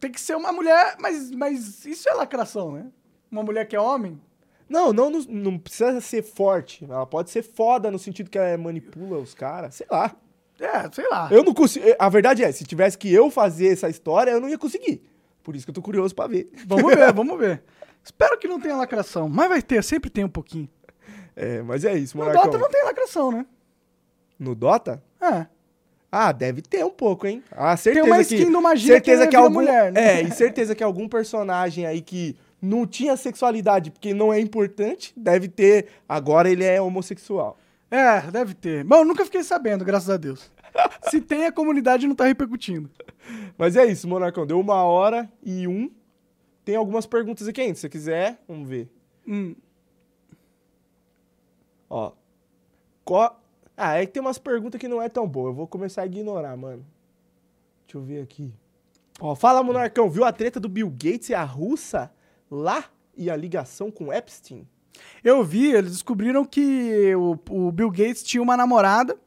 Tem que ser uma mulher, mas, mas isso é lacração, né? Uma mulher que é homem? Não, não, não, não precisa ser forte. Ela pode ser foda no sentido que ela manipula os caras. Sei lá. É, sei lá. Eu não consigo. A verdade é, se tivesse que eu fazer essa história, eu não ia conseguir. Por isso que eu tô curioso pra ver. Vamos ver, vamos ver. Espero que não tenha lacração, mas vai ter, sempre tem um pouquinho. É, mas é isso, No Monarcão. Dota não tem lacração, né? No Dota? É. Ah, deve ter um pouco, hein? Ah, certeza uma que, skin do Magia certeza que que vira algum, mulher, né? É, e certeza que algum personagem aí que não tinha sexualidade porque não é importante, deve ter. Agora ele é homossexual. É, deve ter. Bom, eu nunca fiquei sabendo, graças a Deus. Se tem, a comunidade não tá repercutindo. Mas é isso, Monarcão. Deu uma hora e um. Tem algumas perguntas aqui ainda. Se você quiser, vamos ver. Hum. Ó. Qual... Ah, é que tem umas perguntas que não é tão boa. Eu vou começar a ignorar, mano. Deixa eu ver aqui. Ó, fala, Monarcão. Viu a treta do Bill Gates e a russa lá e a ligação com Epstein? Eu vi, eles descobriram que o, o Bill Gates tinha uma namorada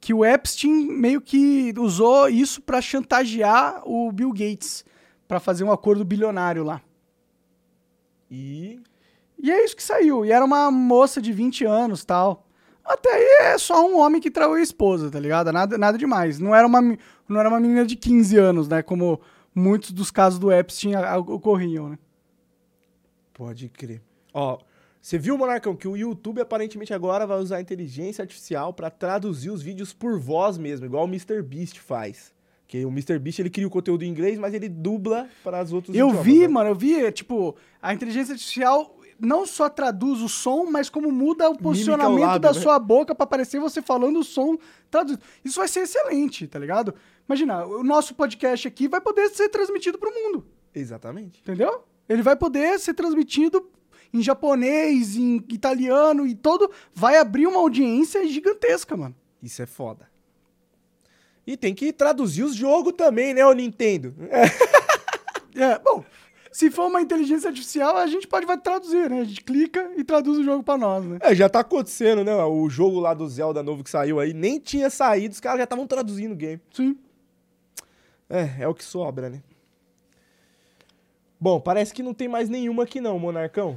que o Epstein meio que usou isso pra chantagear o Bill Gates pra fazer um acordo bilionário lá. E. E é isso que saiu. E era uma moça de 20 anos tal. Até aí é só um homem que traiu a esposa, tá ligado? Nada, nada demais. Não era, uma, não era uma menina de 15 anos, né? Como muitos dos casos do Epstein ocorriam, né? Pode crer. Ó, você viu, Monarcão, que o YouTube aparentemente agora vai usar inteligência artificial pra traduzir os vídeos por voz mesmo, igual o MrBeast faz. Que o MrBeast ele cria o conteúdo em inglês, mas ele dubla para os outros Eu idiomas, vi, né? mano, eu vi, tipo, a inteligência artificial não só traduz o som, mas como muda o posicionamento lábio, da né? sua boca pra parecer você falando o som traduzido. Isso vai ser excelente, tá ligado? Imagina, o nosso podcast aqui vai poder ser transmitido pro mundo, Exatamente. entendeu? Ele vai poder ser transmitido em japonês, em italiano e todo. Vai abrir uma audiência gigantesca, mano. Isso é foda. E tem que traduzir os jogos também, né, o Nintendo? É, bom, se for uma inteligência artificial, a gente pode vai traduzir, né? A gente clica e traduz o jogo pra nós, né? É, já tá acontecendo, né? O jogo lá do Zelda novo que saiu aí, nem tinha saído, os caras já estavam traduzindo o game. Sim. É, é o que sobra, né? Bom, parece que não tem mais nenhuma aqui não, Monarcão.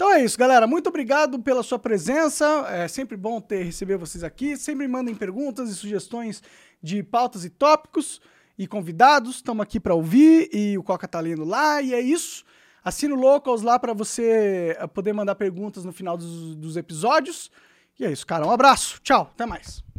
Então é isso, galera. Muito obrigado pela sua presença. É sempre bom ter receber vocês aqui. Sempre mandem perguntas e sugestões de pautas e tópicos e convidados. Estamos aqui para ouvir e o Coca tá lendo lá e é isso. Assina o Locals lá para você eh, poder mandar perguntas no final dos, dos episódios. E é isso, cara. Um abraço. Tchau. Até mais.